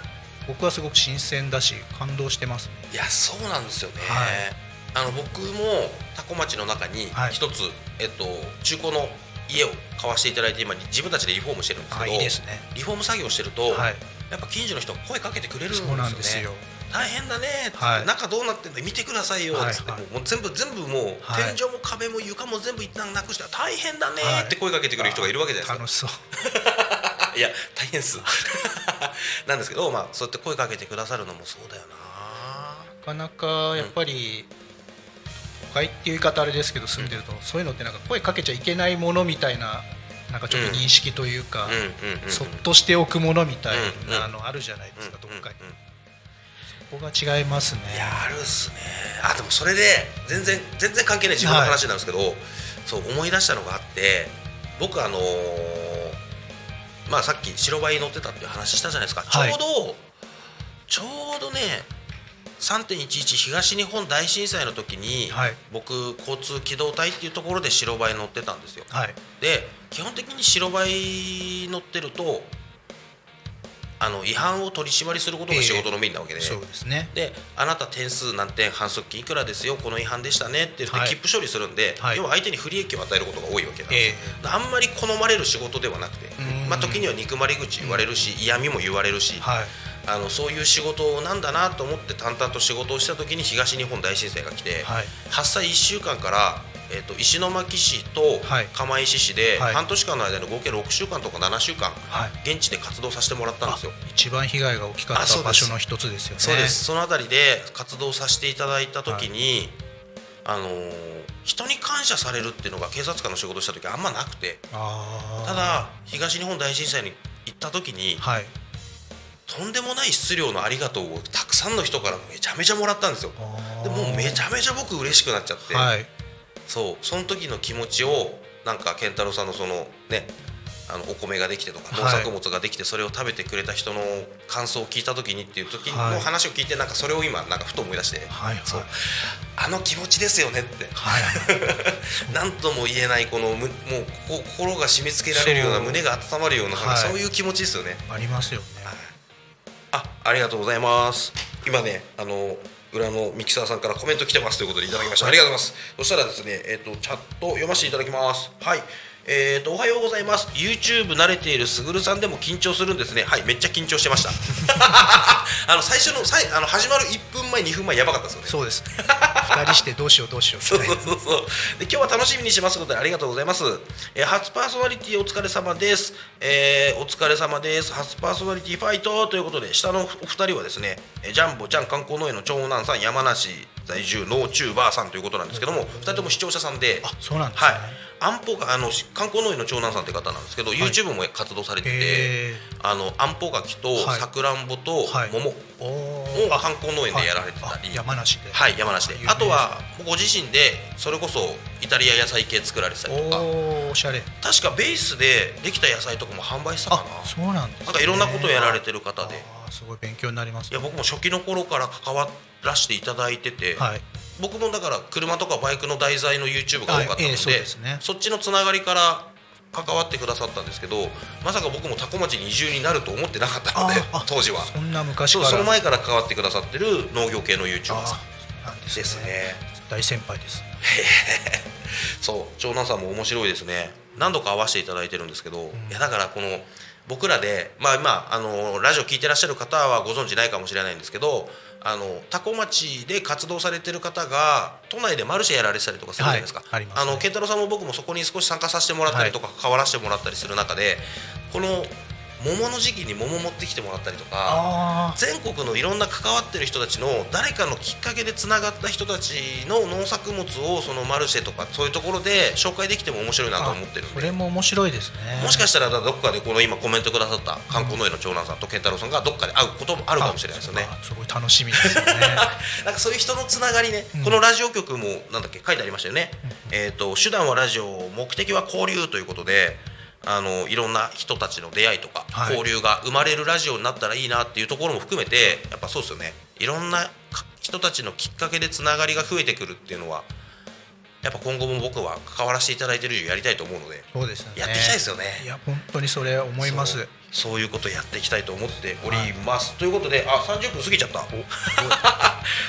僕はすごく新鮮だし感動してますね。いやそうなんですよね、はいあの僕も多古町の中にはい一つ、えっと、中古の家を買わせていただいて今自分たちでリフォームしてるんですけあどいいですね。リフォーム作業してると、はい、やっぱ近所の人が声かけてくれるんですよねそうなんですよ。大変だねって、はい。中どうなってんの見てくださいよっつって、もう全部全部もう、はい。天井も壁も床も全部一旦なくして大変だねはい。って声かけてくれる人がいるわけじゃないですか、楽しそう。いや大変っす。なんですけどまあそうやって声かけてくださるのもそうだよな。なかなかやっぱり、都会っていう言い方あれですけど住んでると、そういうのってなんか声かけちゃいけないものみたいななんかちょっと認識というか、うん。うん。うん。うん。そっとしておくものみたいうん。うん。なのあるじゃないですか、どっかに、うん。うんここが違いますね。いやあるっすね。あでもそれで全然全然関係ない自分の話なんですけど、そう思い出したのがあって僕あのーまあさっき白バイ乗ってたっていう話したじゃないですか、はい。ちょうどちょうどね3.11東日本大震災の時に、はい。僕交通機動隊っていうところで白バイ乗ってたんですよはいで基本的に白バイ乗ってるとあの違反を取り締まりすることが仕事のメインなわけで、そうですね。であなた点数何点反則金いくらですよこの違反でしたねって言ってはい。切符処理するんで、はい。要は相手に不利益を与えることが多いわけなんですあんまり好まれる仕事ではなくてうん、まあ、時には憎まれ口言われるし、嫌味も言われるし、はい。あのそういう仕事なんだなと思って淡々と仕事をした時に東日本大震災が来て、はい発災1週間から、えー、と石巻市とはい。釜石市ではい。半年間の間に合計6週間とか7週間はい。現地で活動させてもらったんですよ。一番被害が大きかった場所の一つですよね。そうです。その辺りで活動させていただいた時に、あのー人に感謝されるっていうのが警察官の仕事をした時あんまなくて。ただ東日本大震災に行った時に、はい。とんでもない質量のありがとうをたくさんの人からめちゃめちゃもらったんですよ。でもうめちゃめちゃ僕嬉しくなっちゃって、はいそうその時の気持ちをなんか健太郎さんのそのねあのお米ができてとか農はい。作物ができてそれを食べてくれた人の感想を聞いた時にっていう時はい。の話を聞いてなんかそれを今なんかふと思い出して、はいはい。そうあの気持ちですよねって。はい。何とも言えないこのむもうこ心が締め付けられるような胸が温まるようなそう。い。う気持ちですよね。ありますよね。あありがとうございます。今ねあの裏のミキサーさんからコメント来てますということでいただきました。ありがとうございます。そしたらですねえっ、とチャット読ませていただきます。はい。えー、とおはようございます。YouTube 慣れているすぐるさんでも緊張するんですね。はいめっちゃ緊張してました。あの最初のさいあの始まる1分前2分前やばかったですよね。そうです。二人してどうしようどうしよう そうそうそうそう。で今日は楽しみにしますことでありがとうございます、えー初パーソナリティお疲れ様です、えーお疲れ様です。初パーソナリティファイトということで下のお二人はですねえージャンボちゃん観光農園の長男さん山梨在住ノーチューバーさんということなんですけども二人とも視聴者さんで。あそうなんですね。はい安保があのし観光農園の長男さんって方なんですけど、YouTube も活動されてて、へあの安保柿とはい。さくらんぼとはい。桃を観光農園でやられてたり、あ山梨で。はい、山梨で。あとはご自身でそれこそイタリア野菜系作られてたりとか。おしゃれ。確かベースでできた野菜とかも販売したかな。あそうなんです、ね、なんかいろんなことをやられてる方で。すごい勉強になりますいや僕も初期の頃から関わらせていただいてて、はい僕もだから車とかバイクの題材の YouTube が多かったので,、あええそうですね。そっちのつながりから関わってくださったんですけどまさか僕も多古町に移住になると思ってなかったので当時は。そんな昔そうから。その前から関わってくださってる農業系の YouTuber さんですね。ですね。大先輩です。そう長男さんも面白いですね。何度か会わせていただいてるんですけど、いやだからこの僕らでまあ今あのラジオ聞いてらっしゃる方はご存知ないかもしれないんですけどあの多古町で活動されてる方が都内でマルシェやられてたりとかするじゃないですか、はいあすね。の健太郎さんも僕もそこに少し参加させてもらったりとか、関わらせてもらったりする中でこの桃の時期に桃持ってきてもらったりとかあ全国のいろんな関わってる人たちの誰かのきっかけでつながった人たちの農作物をそのマルシェとかそういうところで紹介できても面白いなと思ってるんで。それも面白いですね。もしかしたらどっかでこの今コメントくださった観光農園の長男さんと健太郎さんがどっかで会うこともあるかもしれないですよね。あすごい楽しみですよね。なんかそういう人のつながりね、うん。このラジオ局もなんだっけ書いてありましたよね、えー、と手段はラジオ目的は交流ということであのいろんな人たちの出会いとか、はい。交流が生まれるラジオになったらいいなっていうところも含めてやっぱそうですよね。いろんなか人たちのきっかけでつながりが増えてくるっていうのはやっぱ今後も僕は関わらせていただいてる以上やりたいと思うのでそうですよね。やっていきたいですよね。いや本当にそれ思います。そういうことやっていきたいと思っております、ということであ30分過ぎちゃった。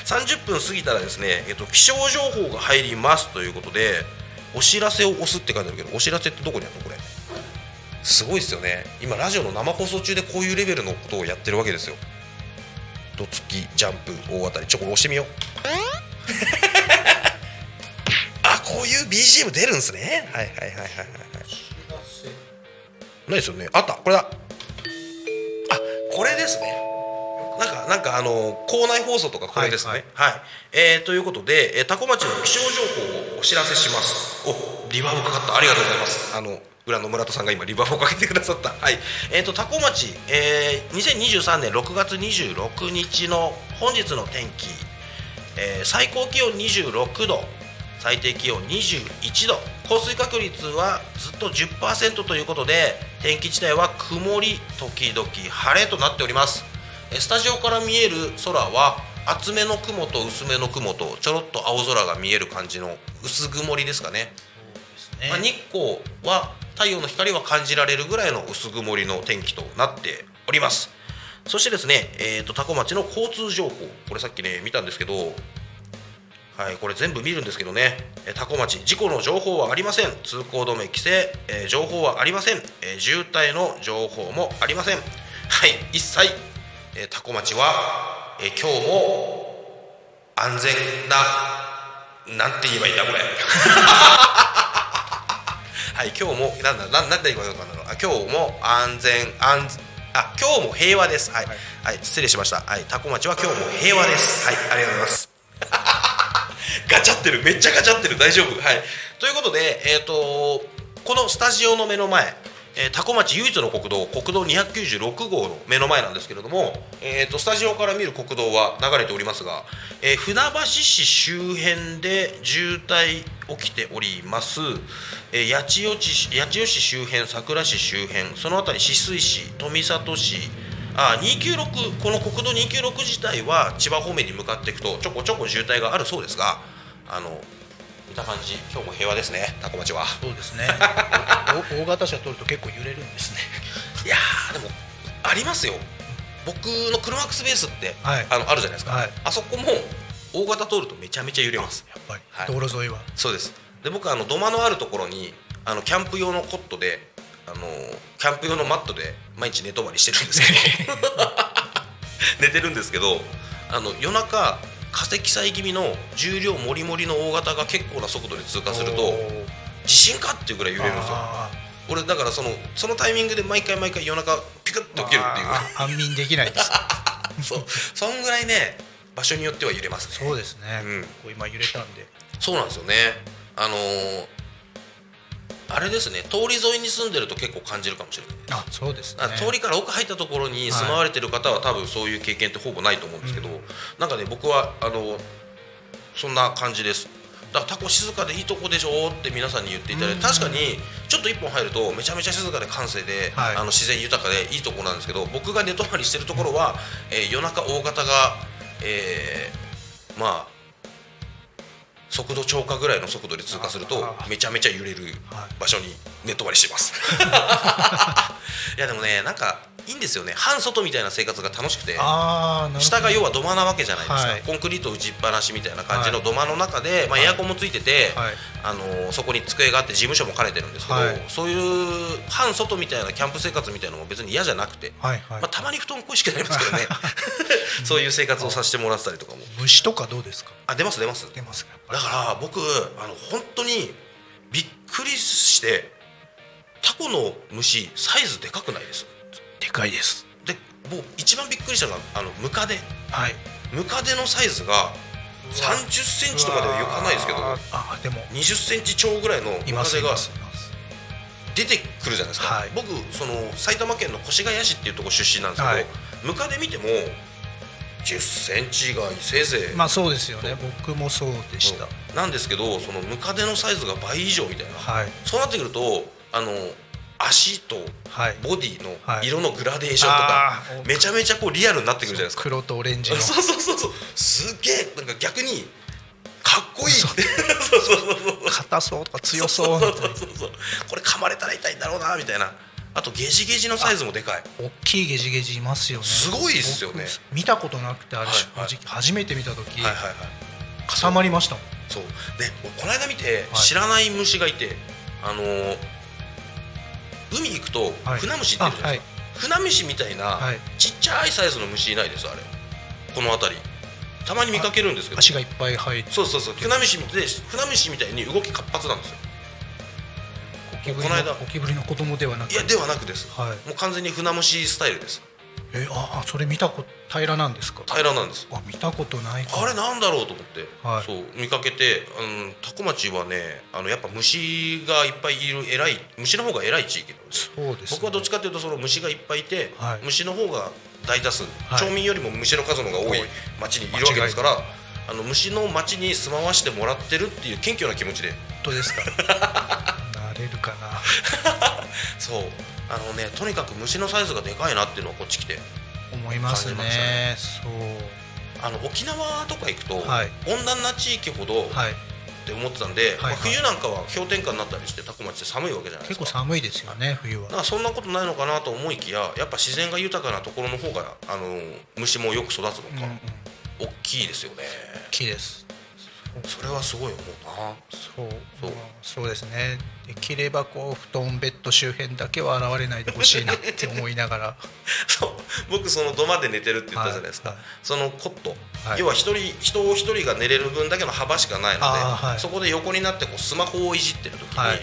30分 過ぎたらですね、えっと、気象情報が入りますということでお知らせを押すって書いてあるけどお知らせってどこにあるの？これすごいですよね。今ラジオの生放送中でこういうレベルのことをやってるわけですよ。どつきジャンプ大当たり。ちょこれ押してみよう。あこういう BGM 出るんですね。はいはいはいはいはいはい。ないですよね。あった。これだ。あこれですね。なんかなんかあの校内放送とかこれですね。はい、えーということで、えー、タコ町の気象情報をお知らせします。おリバーブかかった。ありがとうございます。あの裏の村田さんが今リバーブをかけてくださった。はい。えーとタコ町、えー、2023年6月26日の本日の天気。えー最高気温26度。最低気温21度。降水確率はずっと10%ということで天気自体は曇り時々晴れとなっております。えースタジオから見える空は厚めの雲と薄めの雲とちょろっと青空が見える感じの薄曇りですかね。まあ、日光は太陽の光は感じられるぐらいの薄曇りの天気となっております。そしてですね、えー、と多古町の交通情報。これさっきね見たんですけどはいこれ全部見るんですけどねえー多古町事故の情報はありません。通行止め規制、えー情報はありません、えー渋滞の情報もありません。はい一切、えー多古町は、えー今日も安全ななんて言えばいいんだこれ。はい、今日もなんだなんなんて言えばよかったんだろう。あ今日も安全安あ今日も平和です。はい、はい、失礼しました。はい、タコ町は今日も平和です。はい、ありがとうございます。ガチャってるめっちゃガチャってる大丈夫はいということでえっ、とこのスタジオの目の前多古町唯一の国道国道296号の目の前なんですけれども、えー、とスタジオから見る国道は流れておりますが、えー船橋市周辺で渋滞起きております、えー八千代市八千代市周辺佐倉市周辺その辺り止水市富里市あ296この国道296自体は千葉方面に向かっていくとちょこちょこ渋滞があるそうですがあの見た感じ。今日も平和ですね。多古町は。そうですね。お 大型車通ると結構揺れるんですね。いやーでもありますよ。僕の車マックスベースって、はい。あのあるじゃないですか、はい。あそこも大型通るとめちゃめちゃ揺れますやっぱり、はい。道路沿いは。そうです。で僕あの土間のあるところにあのキャンプ用のコットであのキャンプ用のマットで毎日寝泊まりしてるんですけど。寝てるんですけどあの夜中過積載気味の重量もりもりの大型が結構な速度で通過すると地震かっていうぐらい揺れるんですよ。あ俺だからそのそのタイミングで毎回毎回夜中ピクッと起きるっていう。安眠できないです そう。そんぐらいね場所によっては揺れますね。そうですね、うん。こう今揺れたんで。そうなんですよね。あのーあれですね通り沿いに住んでると結構感じるかもしれない。あそうですね。あ通りから奥入ったところに住まわれてる方は多分そういう経験ってほぼないと思うんですけど、うん。なんかね僕はあのそんな感じです。だからタコ静かでいいとこでしょって皆さんに言っていただいて、うん。確かにちょっと一本入るとめちゃめちゃ静かで閑静で、はい。あの自然豊かでいいとこなんですけど僕が寝泊まりしてるところは、えー夜中大型が、えーまあ速度超過ぐらいの速度で通過するとあめちゃめちゃ揺れるはい場所に寝泊まりしてます。いやでもねなんかいいんですよね。半外みたいな生活が楽しくて下が要は土間なわけじゃないですか、はい。コンクリート打ちっぱなしみたいな感じのはい。土間の中で、まあ、はい。エアコンもついてて、はい。あのそこに机があって事務所も兼ねてるんですけど、はい。そういう半外みたいなキャンプ生活みたいなのも別に嫌じゃなくて、はいはい、まあ、たまに布団恋しくなりますけどね。そういう生活をさせてもらってたりとかも。虫とかどうですか？あ出ます出ます。出ますか？だから僕あの本当にびっくりしてタコの虫サイズでかくないですでかいです。でもう一番びっくりしたのはあのムカデ。はい。ムカデのサイズが3 0センチとかではいかないですけど。ああでも。2 0センチ超ぐらいのムカデが出てくるじゃないですか、はい。僕その埼玉県の越谷市っていうところ出身なんですけど、はい。ムカデ見ても1 0センチがせいぜい、まあそうですよね。僕もそうでした。なんですけどそのムカデのサイズが倍以上みたいな、はい。そうなってくるとあの足とはい。ボディのはい。色のグラデーションとか、めちゃめちゃこうリアルになってくるじゃないですか。黒とオレンジの。そうそうそうそう。すげえなんか逆にかっこいい。ってそうそうそうそう。硬そうとか強そう。みたいなそうそうそう。これ噛まれたら痛いんだろうなみたいな。あとゲジゲジのサイズもでかい。大きいゲジゲジいますよね。すごいっすよね。僕見たことなくてあれ、はい初めて見た時、はいはいはい。固まりましたもん。そう。で僕この間見てはい。知らない虫がいて、あのー海行くとはい。フナムシっているじゃないですか、フナムシみたいなはい。ちっちゃいサイズの虫いないです。あれ。この辺り。たまに見かけるんですけど。足がいっぱい生えて。そうそうそう。フナムシでフナムシみたいに動き活発なんですよ。ゴキブリの子供ではなく。いやではなくです。はい。もう完全にフナムシスタイルですえああそれ見たこと平らなんですか？平らなんです。あ見たことないか。あれなんだろうと思って、はい。そう見かけて、うん、多古町はねあのやっぱ虫がいっぱいいる偉い虫の方が偉い地域なんで。すそうです、ね、僕はどっちかというとその虫がいっぱいいて、はい。虫の方が大多数、はい。町民よりも虫の数の方が多い多い。町にいるわけですからあの虫の町に住まわしてもらってるっていう謙虚な気持ちで。本当ですか？なれるかな。そうあのねとにかく虫のサイズがでかいなっていうのはこっち来て思いますね。ねそうあの沖縄とか行くと、はい。温暖な地域ほどはい。って思ってたんで、まあはい。冬なんかは氷点下になったりして多古町って寒いわけじゃないですか。結構寒いですよね冬は。だからそんなことないのかなと思いきややっぱ自然が豊かなところの方があの虫もよく育つのか、うんうん。大きいですよね。木ですそれはすごい思うな。そう。そう。まあそうですね。できればこう布団ベッド周辺だけは現れないでほしいなって思いながら。そう。僕その土間で寝てるって言ったじゃないですか、はい。はいそのコット、はい。要は一人人を一人が寝れる分だけの幅しかないので、はい。そこで横になってこうスマホをいじってる時に、はい。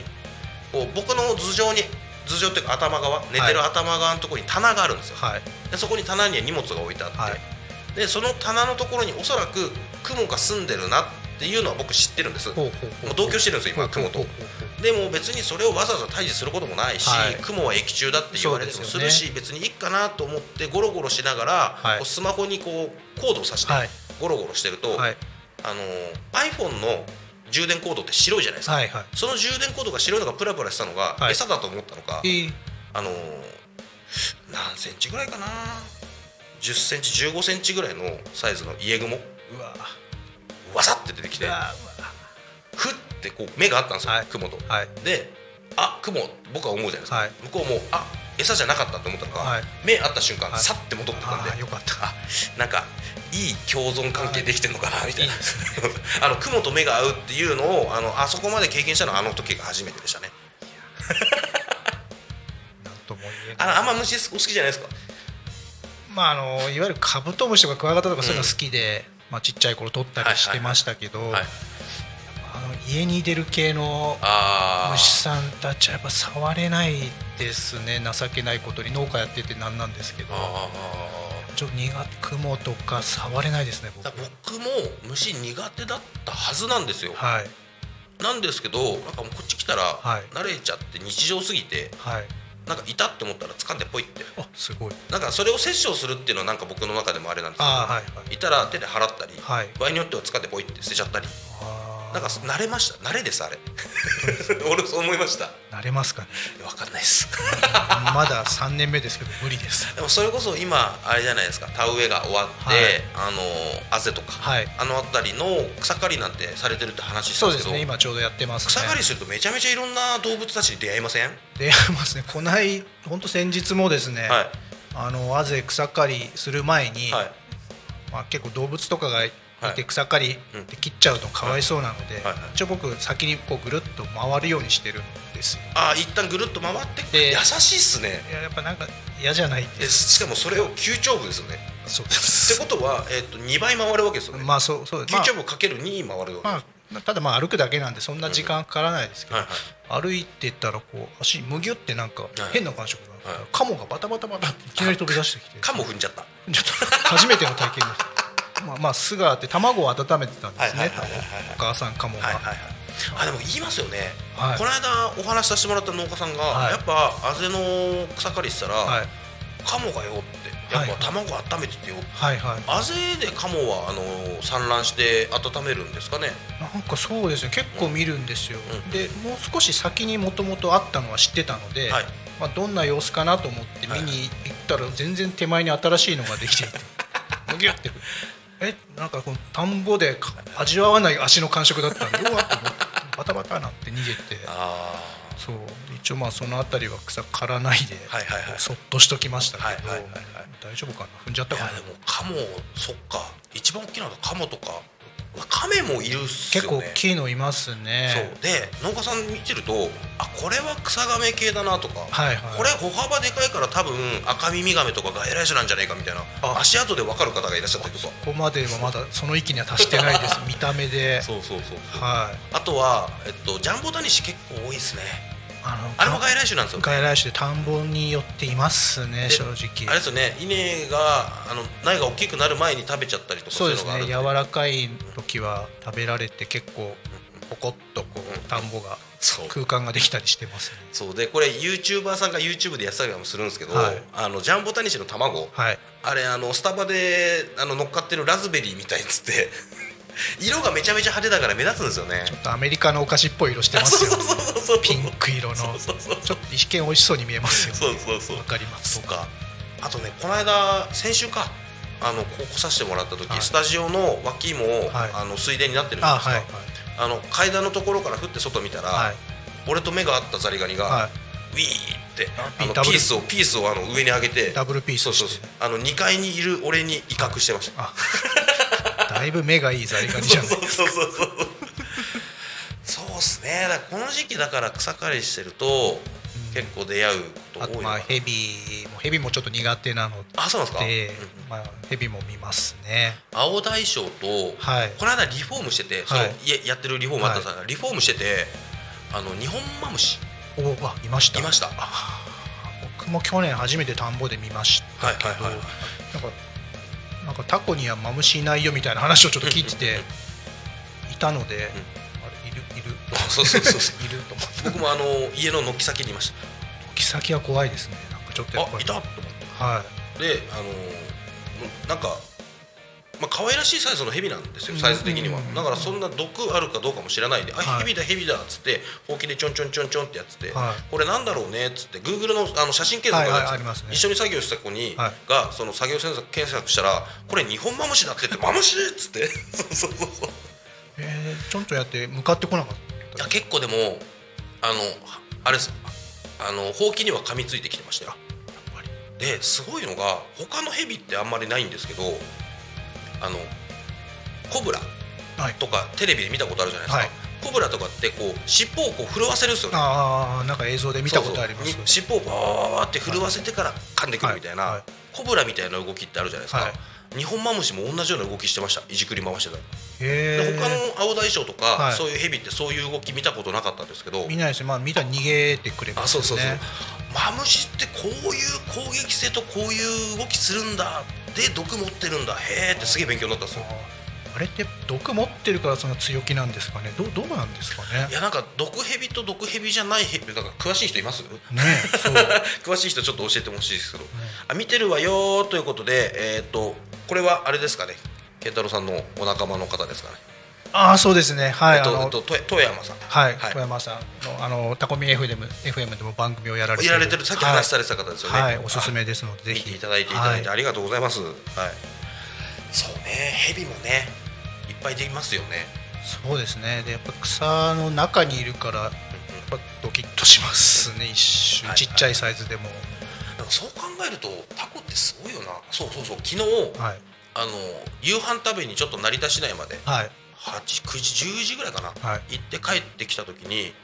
こう僕の頭上に頭上っていうか頭側寝てる頭側のところに棚があるんですよ、はい。でそこに棚には荷物が置いてあって、はい。でその棚のところにおそらく雲が住んでるなっていうのは僕知ってるんです。もう同居してるんですよ今雲と。でも別にそれをわざわざ退治することもないし、はい。雲は液中だって言われてもするし、そう別にいいかなと思ってゴロゴロしながら、はい。こうスマホにこうコードを挿してはいゴロゴロしてると、はい。あの iPhone の充電コードって白いじゃないですか、はいはい。その充電コードが白いのがプラプラしたのがはい。餌だと思ったのか、えーあの何センチぐらいかな？10センチ15センチぐらいのサイズのイエグモ。うわわさって出てきてふってこう目があったんですよ、はい。雲と。はい。であ雲僕は思うじゃないですか、はい。向こうもあ餌じゃなかったと思ったのが、はい。目合った瞬間、はい。さって戻ってたんでよかった。あなんかいい共存関係できてるのかなみたいな、あの雲と目が合うっていうのをあのあそこまで経験したのはあの時が初めてでしたね。ああんま虫お好きじゃないですか。まああのいわゆるカブトムシとかクワガタとかそういうの好きで、まあ、ちっちゃい頃取ったりしてましたけど、はいあの家に出る系の虫さんたちはやっぱ触れないですね。情けないことに。農家やっててなんなんですけど。あちょっと苦手雲とか触れないですね僕。僕も虫苦手だったはずなんですよ。はい。なんですけどなんかもうこっち来たらはい。慣れちゃって日常すぎてはいなんかいたって思ったら掴んでポイって。あすごい。なんかそれを殺生するっていうのはなんか僕の中でもあれなんですけどはいはい。いたら手で払ったりはい。場合によっては掴んでポイって捨てちゃったりなんか慣れました？慣れですあれ。俺そう思いました。慣れますかね。分かんないです。まだ3年目ですけど無理です。でもそれこそ今あれじゃないですか。田植えが終わって、はい。あのあぜとか、はい。あの辺りの草刈りなんてされてるって話したそうですんですけどね。今ちょうどやってますね。草刈りするとめちゃめちゃいろんな動物たちに出会いません、出会いますね。こない本当先日もですね、はい。あのあぜ草刈りする前に、はい。まあ、結構動物とかがいはい。て草刈りうん。で切っちゃうとかわいそうなので、はいはい一応僕先にこうぐるっと回るようにしてるんですよ。あー一旦ぐるっと回ってで優しいっすね。いややっぱなんか嫌じゃないえです。しかもそれを急調部ですよね。そうでってすことは、えっと2倍回るわけですよね、まあそうそう。急調部かける2回るわけまあ、まあ、ただまあ歩くだけなんでそんな時間かからないですけど、はいはい。歩いてったらこう足むぎゅってなんかはい。変な感触が。あって、はい。カモがバタバタバタっていきなり飛び出してきて。カモ踏んじゃった。ちょっと初めての体験ですまあまあ巣があって卵を温めてたんですねお母さんカモが、はいはいはい。あでも言いますよね、はい。この間お話しさせてもらった農家さんが、はい。やっぱあぜの草刈りしたら、はい。カモがよってやっぱ卵温めててよ、はいはい。あぜでカモはあの産卵して温めるんですかね。なんかそうですね。結構見るんですよ、うん。でもう少し先にもともとあったのは知ってたので、はい。まあ、どんな様子かなと思って見に行ったら全然手前に新しいのができていてむぎゅってえなんかこの田んぼでか味わわない足の感触だったんでうわっバタバタなって逃げて。あそう。一応まあその辺りは草刈らないで、はいはいはい。そっとしときましたけど、はいはいはいはい。大丈夫かな。踏んじゃったかな。でもカモそっか。一番大きなのはカモとかカメもいるっすよ結ね構大きいのいますね。そう。で農家さん見てるとあこれは草亀系だなとか、はいはい。これ歩幅でかいから多分赤耳ガメとか外来種なんじゃないかみたいなあ。足跡で分かる方がいらっしゃったりとか。ここまではまだその域には達してないです見た目で そうそうそうはい。あとは、えっと、ジャンボタニシ結構多いですねあのあれも外来種なんですよ外来種で田んぼによっていますねで正直。あれですよね稲があの苗が大きくなる前に食べちゃったりとかそうですね柔らかい時は食べられて結構ポコッとこう田んぼが空間ができたりしてますね。そう。でこれ YouTuber さんが YouTube でやってたりもするんですけど、はい。あのジャンボタニシの卵。はい。あれあのスタバであの乗っかってるラズベリーみたいっつって 色がめちゃめちゃ派手だから目立つんですよね。ちょっとアメリカのお菓子っぽい色してますよ。ピンク色の。ちょっと一見美味しそうに見えますよ。そうそうそう。わかります。そうか。あとねこの間先週か。あのこう来させてもらった時、はい。スタジオの脇も、はい。あの水田になってるんですか？あはいはい。あの階段のところから降って外見たら、はい。俺と目が合ったザリガニが、はい。ウィーってああのピースをピースをあの上に上げてダブルピースそうそうそう。あの2階にいる俺に威嚇してました、あだいぶ目がいいザリガニじゃないそうそうそうそうそうっすね。だからこの時期だから草刈りしてると、結構出会うことあ多いのかな。とまあヘビもヘビもちょっと苦手なのあそうなんですか、でうん。まあヘビも見ますね。青大将と、はい。この間リフォームしてて、そのはい家やってるリフォームあったさんがリフォームしててあの日本マムシ。おあいました。いました。あ僕も去年初めて田んぼで見ましたけど、はいはいはいはい。なんかなんかタコにはマムシいないよみたいな話をちょっと聞いてていたので、あれいるいる？そうそうそうそう。いると思って。僕もあの家の軒先にいまし軒先は怖いですね。なんかちょっとやっぱり。たあいたと思って。はい。であのなんかまあ可愛らしいサイズのヘビなんですよサイズ的には。うん。だからそんな毒あるかどうかも知らないで「あはい。ヘビだヘビだ」っつってほうきでちょんちょんちょんちょんってやっててはい。これなんだろうねっつって Google のあの写真検索はいがね。一緒に作業した子にはい。がその作業検索検索したら「これ日本マムシだって」って「マムシ!」っつって。そうそうそうそう。えー、ちょんちょんやって向かってこなかっいや結構でもあのあれです。あのほうきには噛みついてきてましたよ。ですごいのが他のヘビってあんまりないんですけどあのコブラとかテレビで見たことあるじゃないですか、はい。コブラとかってこう尻尾をこう震わせるんですよね。ああなんか映像で見たことあります。尻尾をバーって震わせてから噛んでくるみたいな、はい。はい。コブラみたいな動きってあるじゃないですか、はい日本マムシも同じような動きしてました。いじくり回してたで他の青大将とか、はい。そういうヘビってそういう動き見たことなかったんですけど見ないですねまあ見たら逃げてくれますよねあそうそうそう、マムシってこういう攻撃性とこういう動きするんだ。で毒持ってるんだ。へーってすげえ勉強になったんですよ。あれって毒持ってるからその強気なんですかね？どうどうなんですかね？いやなんか毒ヘビと毒ヘビじゃないヘビなんか詳しい人います？ね 詳しい人ちょっと教えてほしいですけど、あ見てるわよーということでえっ、とこれはあれですかね？健太郎さんのお仲間の方ですかね？ああそうですね。はい、えっと、えっと、と富山さん。はい、はい。小山さんのあのタコミ FM でも FM でも番組をやられてやられてる。さっき話されてた方ですよね、はい、はいおすすめですのでぜひ。見ていただいていただいてはありがとうございます、はい。そうね。ヘビもねいっぱいできますよね。そうですね。でやっぱ草の中にいるからやっぱドキッとしますね一瞬、はい。ちっちゃいサイズでもそう考えるとタコってすごいよな。そうそうそう。昨日、はい。あの夕飯食べにちょっと成田市内まではい。8 9時10時ぐらいかな、はい。行って帰ってきた時に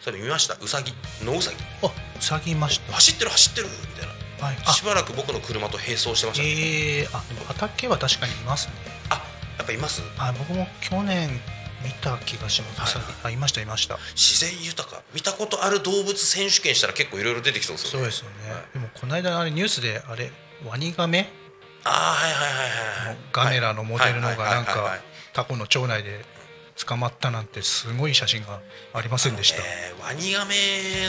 それ見ました。ウサギ野ウサギあうさぎいました。走ってる走ってるみたいな。はい。あ。しばらく僕の車と並走してました、ねえー、あでも畑は確かにいますね。あやっぱいます？あ僕も去年見た気がします、はい。あいましたいました。自然豊か。見たことある動物選手権したら結構いろいろ出てきそうですよね。そうですよね、はい。でもこの間あれニュースであれワニガメ？ああはいはいはいはいガメラのモデルのがなんかはいはいはいはい。タコの腸内で捕まったなんてすごい写真がありませんでした、えーワニガメ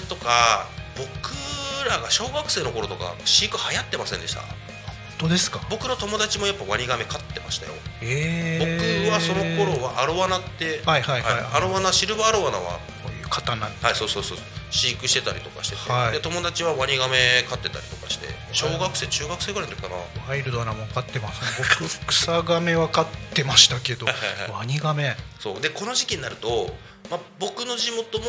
とか僕らが小学生の頃とか飼育流行ってませんでした？本当ですか？僕の友達もやっぱワニガメ飼ってましたよ。え。ー、僕はその頃はアロワナって、はいはいはい。アロワナシルバーアロワナはこういうはい。そうそうそう飼育してたりとかしてて、はい。で友達はワニガメ飼ってたりとかして。小学生中学生ぐらいの時かな。ワイルドなもん飼ってます。僕草ガメは飼ってましたけど。はいはいワニガメそう。でこの時期になると、まあ、僕の地元も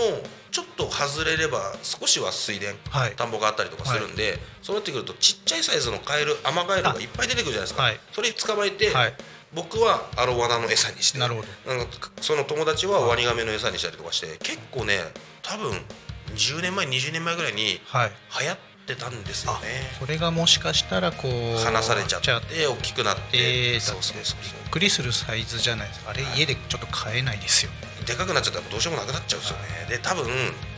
ちょっと外れれば少しは水田、はい。田んぼがあったりとかするんで、そうなってくるとちっちゃいサイズのカエルアマガエルがいっぱい出てくるじゃないですか、はい。それ捕まえて、はい。僕はアロワナの餌にしてなるほど。なん。かその友達はワニガメの餌にしたりとかして結構ね多分10年前20年前ぐらいにはい。流行ってたんですよね。それがもしかしたらこう離されちゃって大きくなって、えー、そうそうそうびっくりするサイズじゃないですか。あれ家でちょっと買えないですよでかくなっちゃったらどうしようもなくなっちゃうんですよね。で多分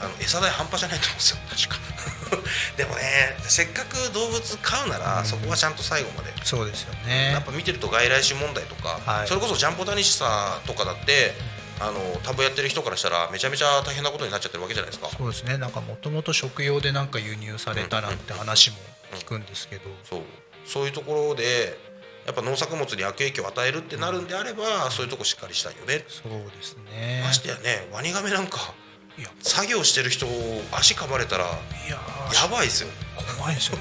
あの餌代半端じゃないと思うんですよ。確か。でもねせっかく動物飼うなら、うん。そこはちゃんと最後まで。そうですよね。やっぱ見てると外来種問題とか、はい。それこそジャンボタニシさんとかだってあの田んぼやってる人からしたらめちゃめちゃ大変なことになっちゃってるわけじゃないですか。そうですね。なんかもともと食用でなんか輸入されたなんて話も聞くんですけど、そう。そういうところでやっぱ農作物に悪影響を与えるってなるんであればそういうとこしっかりしたいよね、そうですね。ましてやねワニガメなんかいや。作業してる人足噛まれたらいやばいですよ。怖いですよ。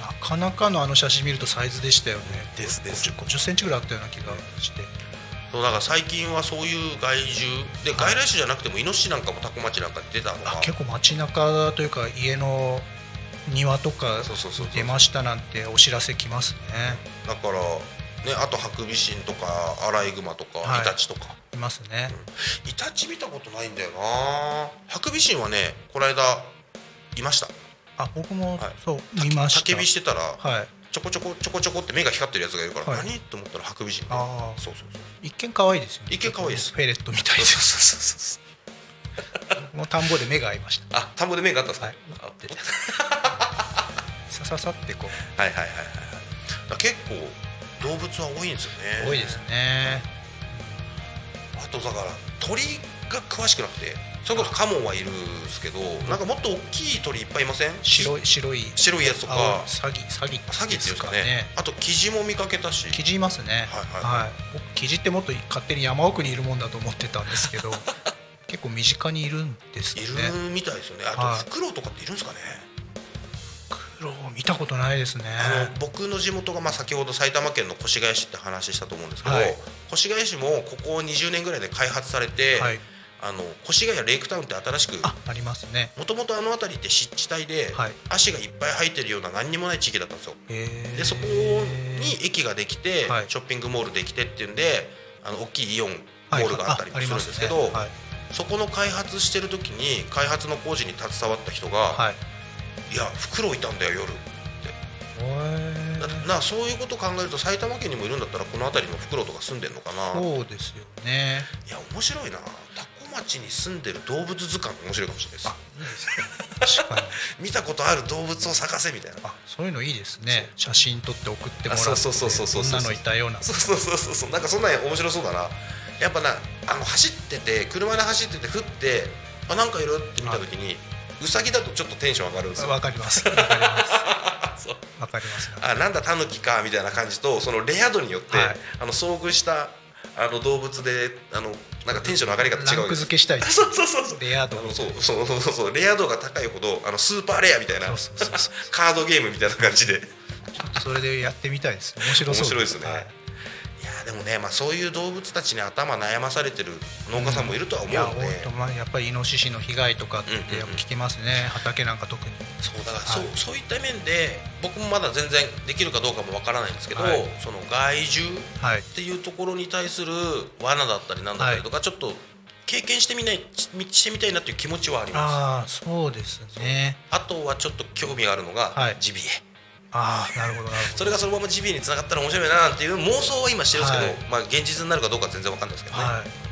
なかなかのあの写真見るとサイズでしたよね。ですです。5 0センチぐらいあったような気がして。そうだから最近はそういう害獣。ではい。外来種じゃなくてもイノシシなんかもタコ町なんかに出たのが。あ結構街中というか家の庭とかそうそうそうそう。出ましたなんてお知らせ来ますね。だからねあとハクビシンとかアライグマとかはい。イタチとか、いますね。イタチ見たことないんだよな。ハクビシンはねこの間いました。あ僕もはい。そう見ました。焚き火してたらはい。ちょこちょこちょこちょこって目が光ってるやつがいるから、はい。何？と思ったらハクビシンでああそうそうそう一見可愛いですよね。一見可愛いです。フェレットみたいで。そうそう田んぼで目が合いました。あ田んぼで目があったんですか、はい。あってさささってこう。はいはいはいはい。結構動物は多いんですよね。多いですね。あとだから鳥が詳しくなくてそれこそカモンはいるんですけどなんかもっと大きい鳥いっぱいいません？白い白い白いやつとか。青サギサギ。サギっていうんですかね。あとキジも見かけたし。キジいますね。はいはい。はい。僕キジってもっと勝手に山奥にいるもんだと思ってたんですけど 結構身近にいるんですいねるみたいですよね。あはい。とフクロウとかっているんですかね、黒見たことないですね。あの僕の地元がまあ先ほど埼玉県の越谷市って話したと思うんですけど、はい。越谷市もここ20年ぐらいで開発されて、はい。あの越谷レイクタウンって新しくあありますね。もともとあの辺りって湿地帯で、はい。足がいっぱい生えてるような何にもない地域だったんですよ。でそこに駅ができて、はい。ショッピングモールできてっていうんであの大きいイオンモールがあったりもするんですけど、そこの開発してる時に開発の工事に携わった人が「はい。い、やフクロウいたんだよ夜」って。なそういうこと考えると埼玉県にもいるんだったらこの辺りのフクロウとか住んでんのかな。そうですよね。いや面白いな。多古町に住んでる動物図鑑面白いかもしれないです。見たことある動物を探せみたいな。あそういうのいいですね。写真撮って送ってもらってあそうそうそうそうそう。こんなのいたような。そうそうそうそうそう。なんかそんなん面白そうだなやっぱなあの走ってて車で走ってて降ってあなんかいるって見た時にウサギだとちょっとテンション上がるんですよ。わかります。わかります。そう。わかります。あなんだタヌキかみたいな感じとそのレア度によって、はい。あの遭遇したあの動物であのなんかテンションの上がり方違うランク付けしたい そうそうそうそう。レア度。そうそうそうそうレア度が高いほどあのスーパーレアみたいなカードゲームみたいな感じで。それでやってみたいです面白そう。面白いですね。はいでもね、まあ、そういう動物たちに頭悩まされてる農家さんもいるとは思いうやので、本当まあやっぱりイノシシの被害とかってうんうんうんやっぱ聞きますね。畑なんか特に。そうだから、はい。そうそういった面で僕もまだ全然できるかどうかもわからないんですけど、はい。その害獣はい。っていうところに対する罠だったりなんだったりとか、ちょっと経験してみないしてみたいなっていう気持ちはあります。ああそうですね。あとはちょっと興味があるのが、はい。ジビエああなるほどなるほそれがそのままジビエにつながったら面白いなっていう妄想は今してるんですけど、はい。まあ現実になるかどうか全然わかんないですけどね、どはい。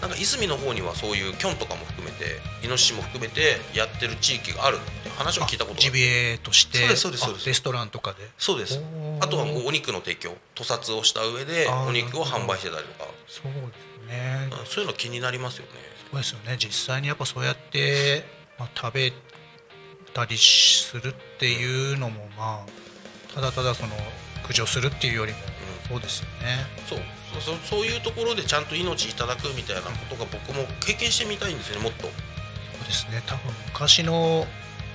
なんかいすみの方にはそういうキョンとかも含めてイノシシも含めてやってる地域があるって話を聞いたことがある。ジビエとしてそうですそうですそうです。あレストランとかで。そうです。あとはもうお肉の提供。屠殺をした上でお肉を販売してたりとか。そうですね。うんそういうの気になりますよね。そうですよね。実際にやっぱそうやって、まあ、食べたりするっていうのもまあただただその駆除するっていうよりもそうですよね。そう。そうそうそういうところでちゃんと命いただくみたいなことが僕も経験してみたいんですよねもっと。そうですね。多分昔の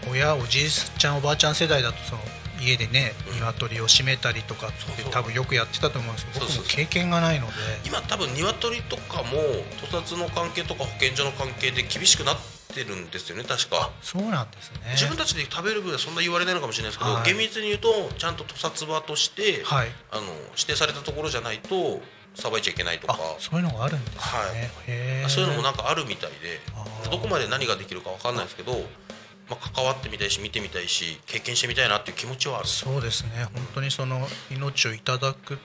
親おじいちゃんおばあちゃん世代だとその家でねうん。鶏を締めたりとかって多分よくやってたと思うんですけど僕も経験がないので。今多分鶏とかも屠殺の関係とか保健所の関係で厳しくなってるんですよね確か。そうなんですね。自分たちで食べる分はそんな言われないのかもしれないですけど、はい。厳密に言うとちゃんと屠殺場として、はい。あの指定されたところじゃないとさばいちゃいけないとあかそういうのがあるんですね、はい。そういうのもなんかあるみたいでどこまで何ができるかわかんないですけど、まあ、関わってみたいし見てみたいし経験してみたいなっていう気持ちはある。そうですね。本当にその命をいただく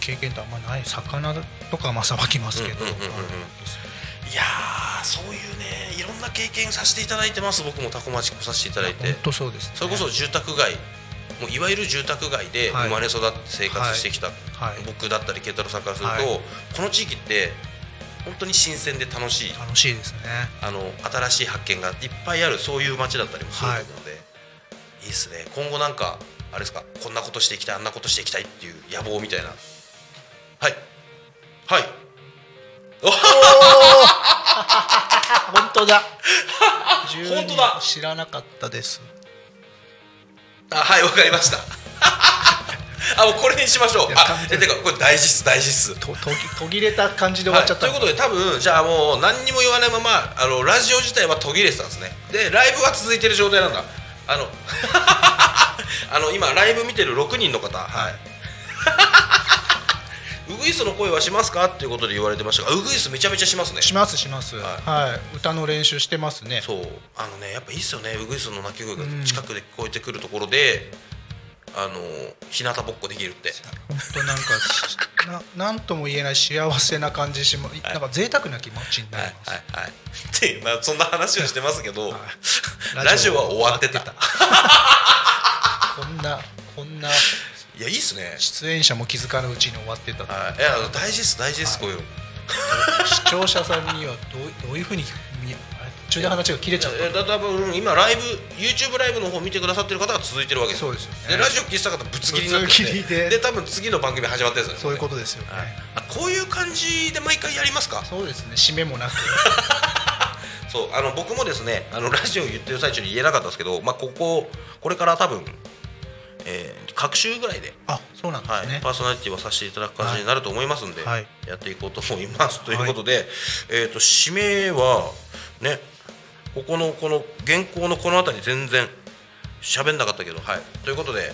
経験ってあんまない。魚とかはまあさばきますけど、うんうんうんうんうん。はいですいやーそういうねいろんな経験させていただいてます。僕も多古町来させていただいて。本当そうですね。それこそ住宅街。もういわゆる住宅街ではい。生まれ育って生活してきた、はい。僕だったり慶太郎さんからすると、はい。この地域って本当に新鮮で楽しい。楽しいですね。あの新しい発見がいっぱいあるそういう街だったりもするので、い、いですね。今後なんかあれですかこんなことしていきたいあんなことしていきたいっていう野望みたいな。はい。はい本当だ。本当だ。知らなかったです。あはいわかりました。あもうこれにしましょう。あえてかこれ大事っす大事っす。と途切れた感じで終わっちゃった、はい、ということで多分じゃあもう何にも言わないままあのラジオ自体は途切れてたんですね。でライブは続いてる状態なんだ。あの あの今ライブ見てる6人の方はいウグイスの声はしますか？っていうことで言われてましたがウグイスめちゃめちゃしますね。しますします。ははい。い、歌の練習してますね。そう。あのねやっぱいいっすよね。ウグイスの鳴き声が近くで聞こえてくるところで、あの日向ぼっこできるって。本当なんかしな なんとも言えない幸せな感じしま、なんか贅沢な気持ちになはいります、はい。はい。でまあそんな話をしてますけど、はい。ラジオは終わってた。こんなこんないやいいっすね。出演者も気づかぬうちに終わってたと。はい、いや大事です大事です、こういうの。視聴者さんにはどうどういうふうに途中で話が切れちゃった。多分今ライブ YouTube ライブの方見てくださってる方は続いてるわけです。そうですよね。でラジオ聞いてた方ぶつ切りになって。でで多分次の番組始まってるんですよ。ねそういうことですよね、はい。あこういう感じで毎回やりますか？そうですね。締めもなく。そうあの僕もですねあのラジオ言ってる最中に言えなかったんですけど、まあ、こここれから多分、えー、各週ぐらいであそうなんではいすね、パーソナリティはさせていただく感じになると思いますんで、はい。やっていこうと思います。ということで、えー、と指名はねここのこの原稿のこの辺り全然喋んなかったけど、はい、ということで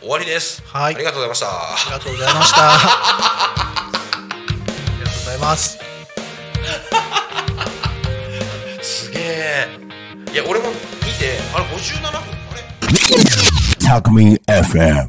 終わりです、はい。ありがとうございました。ありがとうございました。ありがとうございます。や俺も見てあれ57分？あれ？Alchemy FM.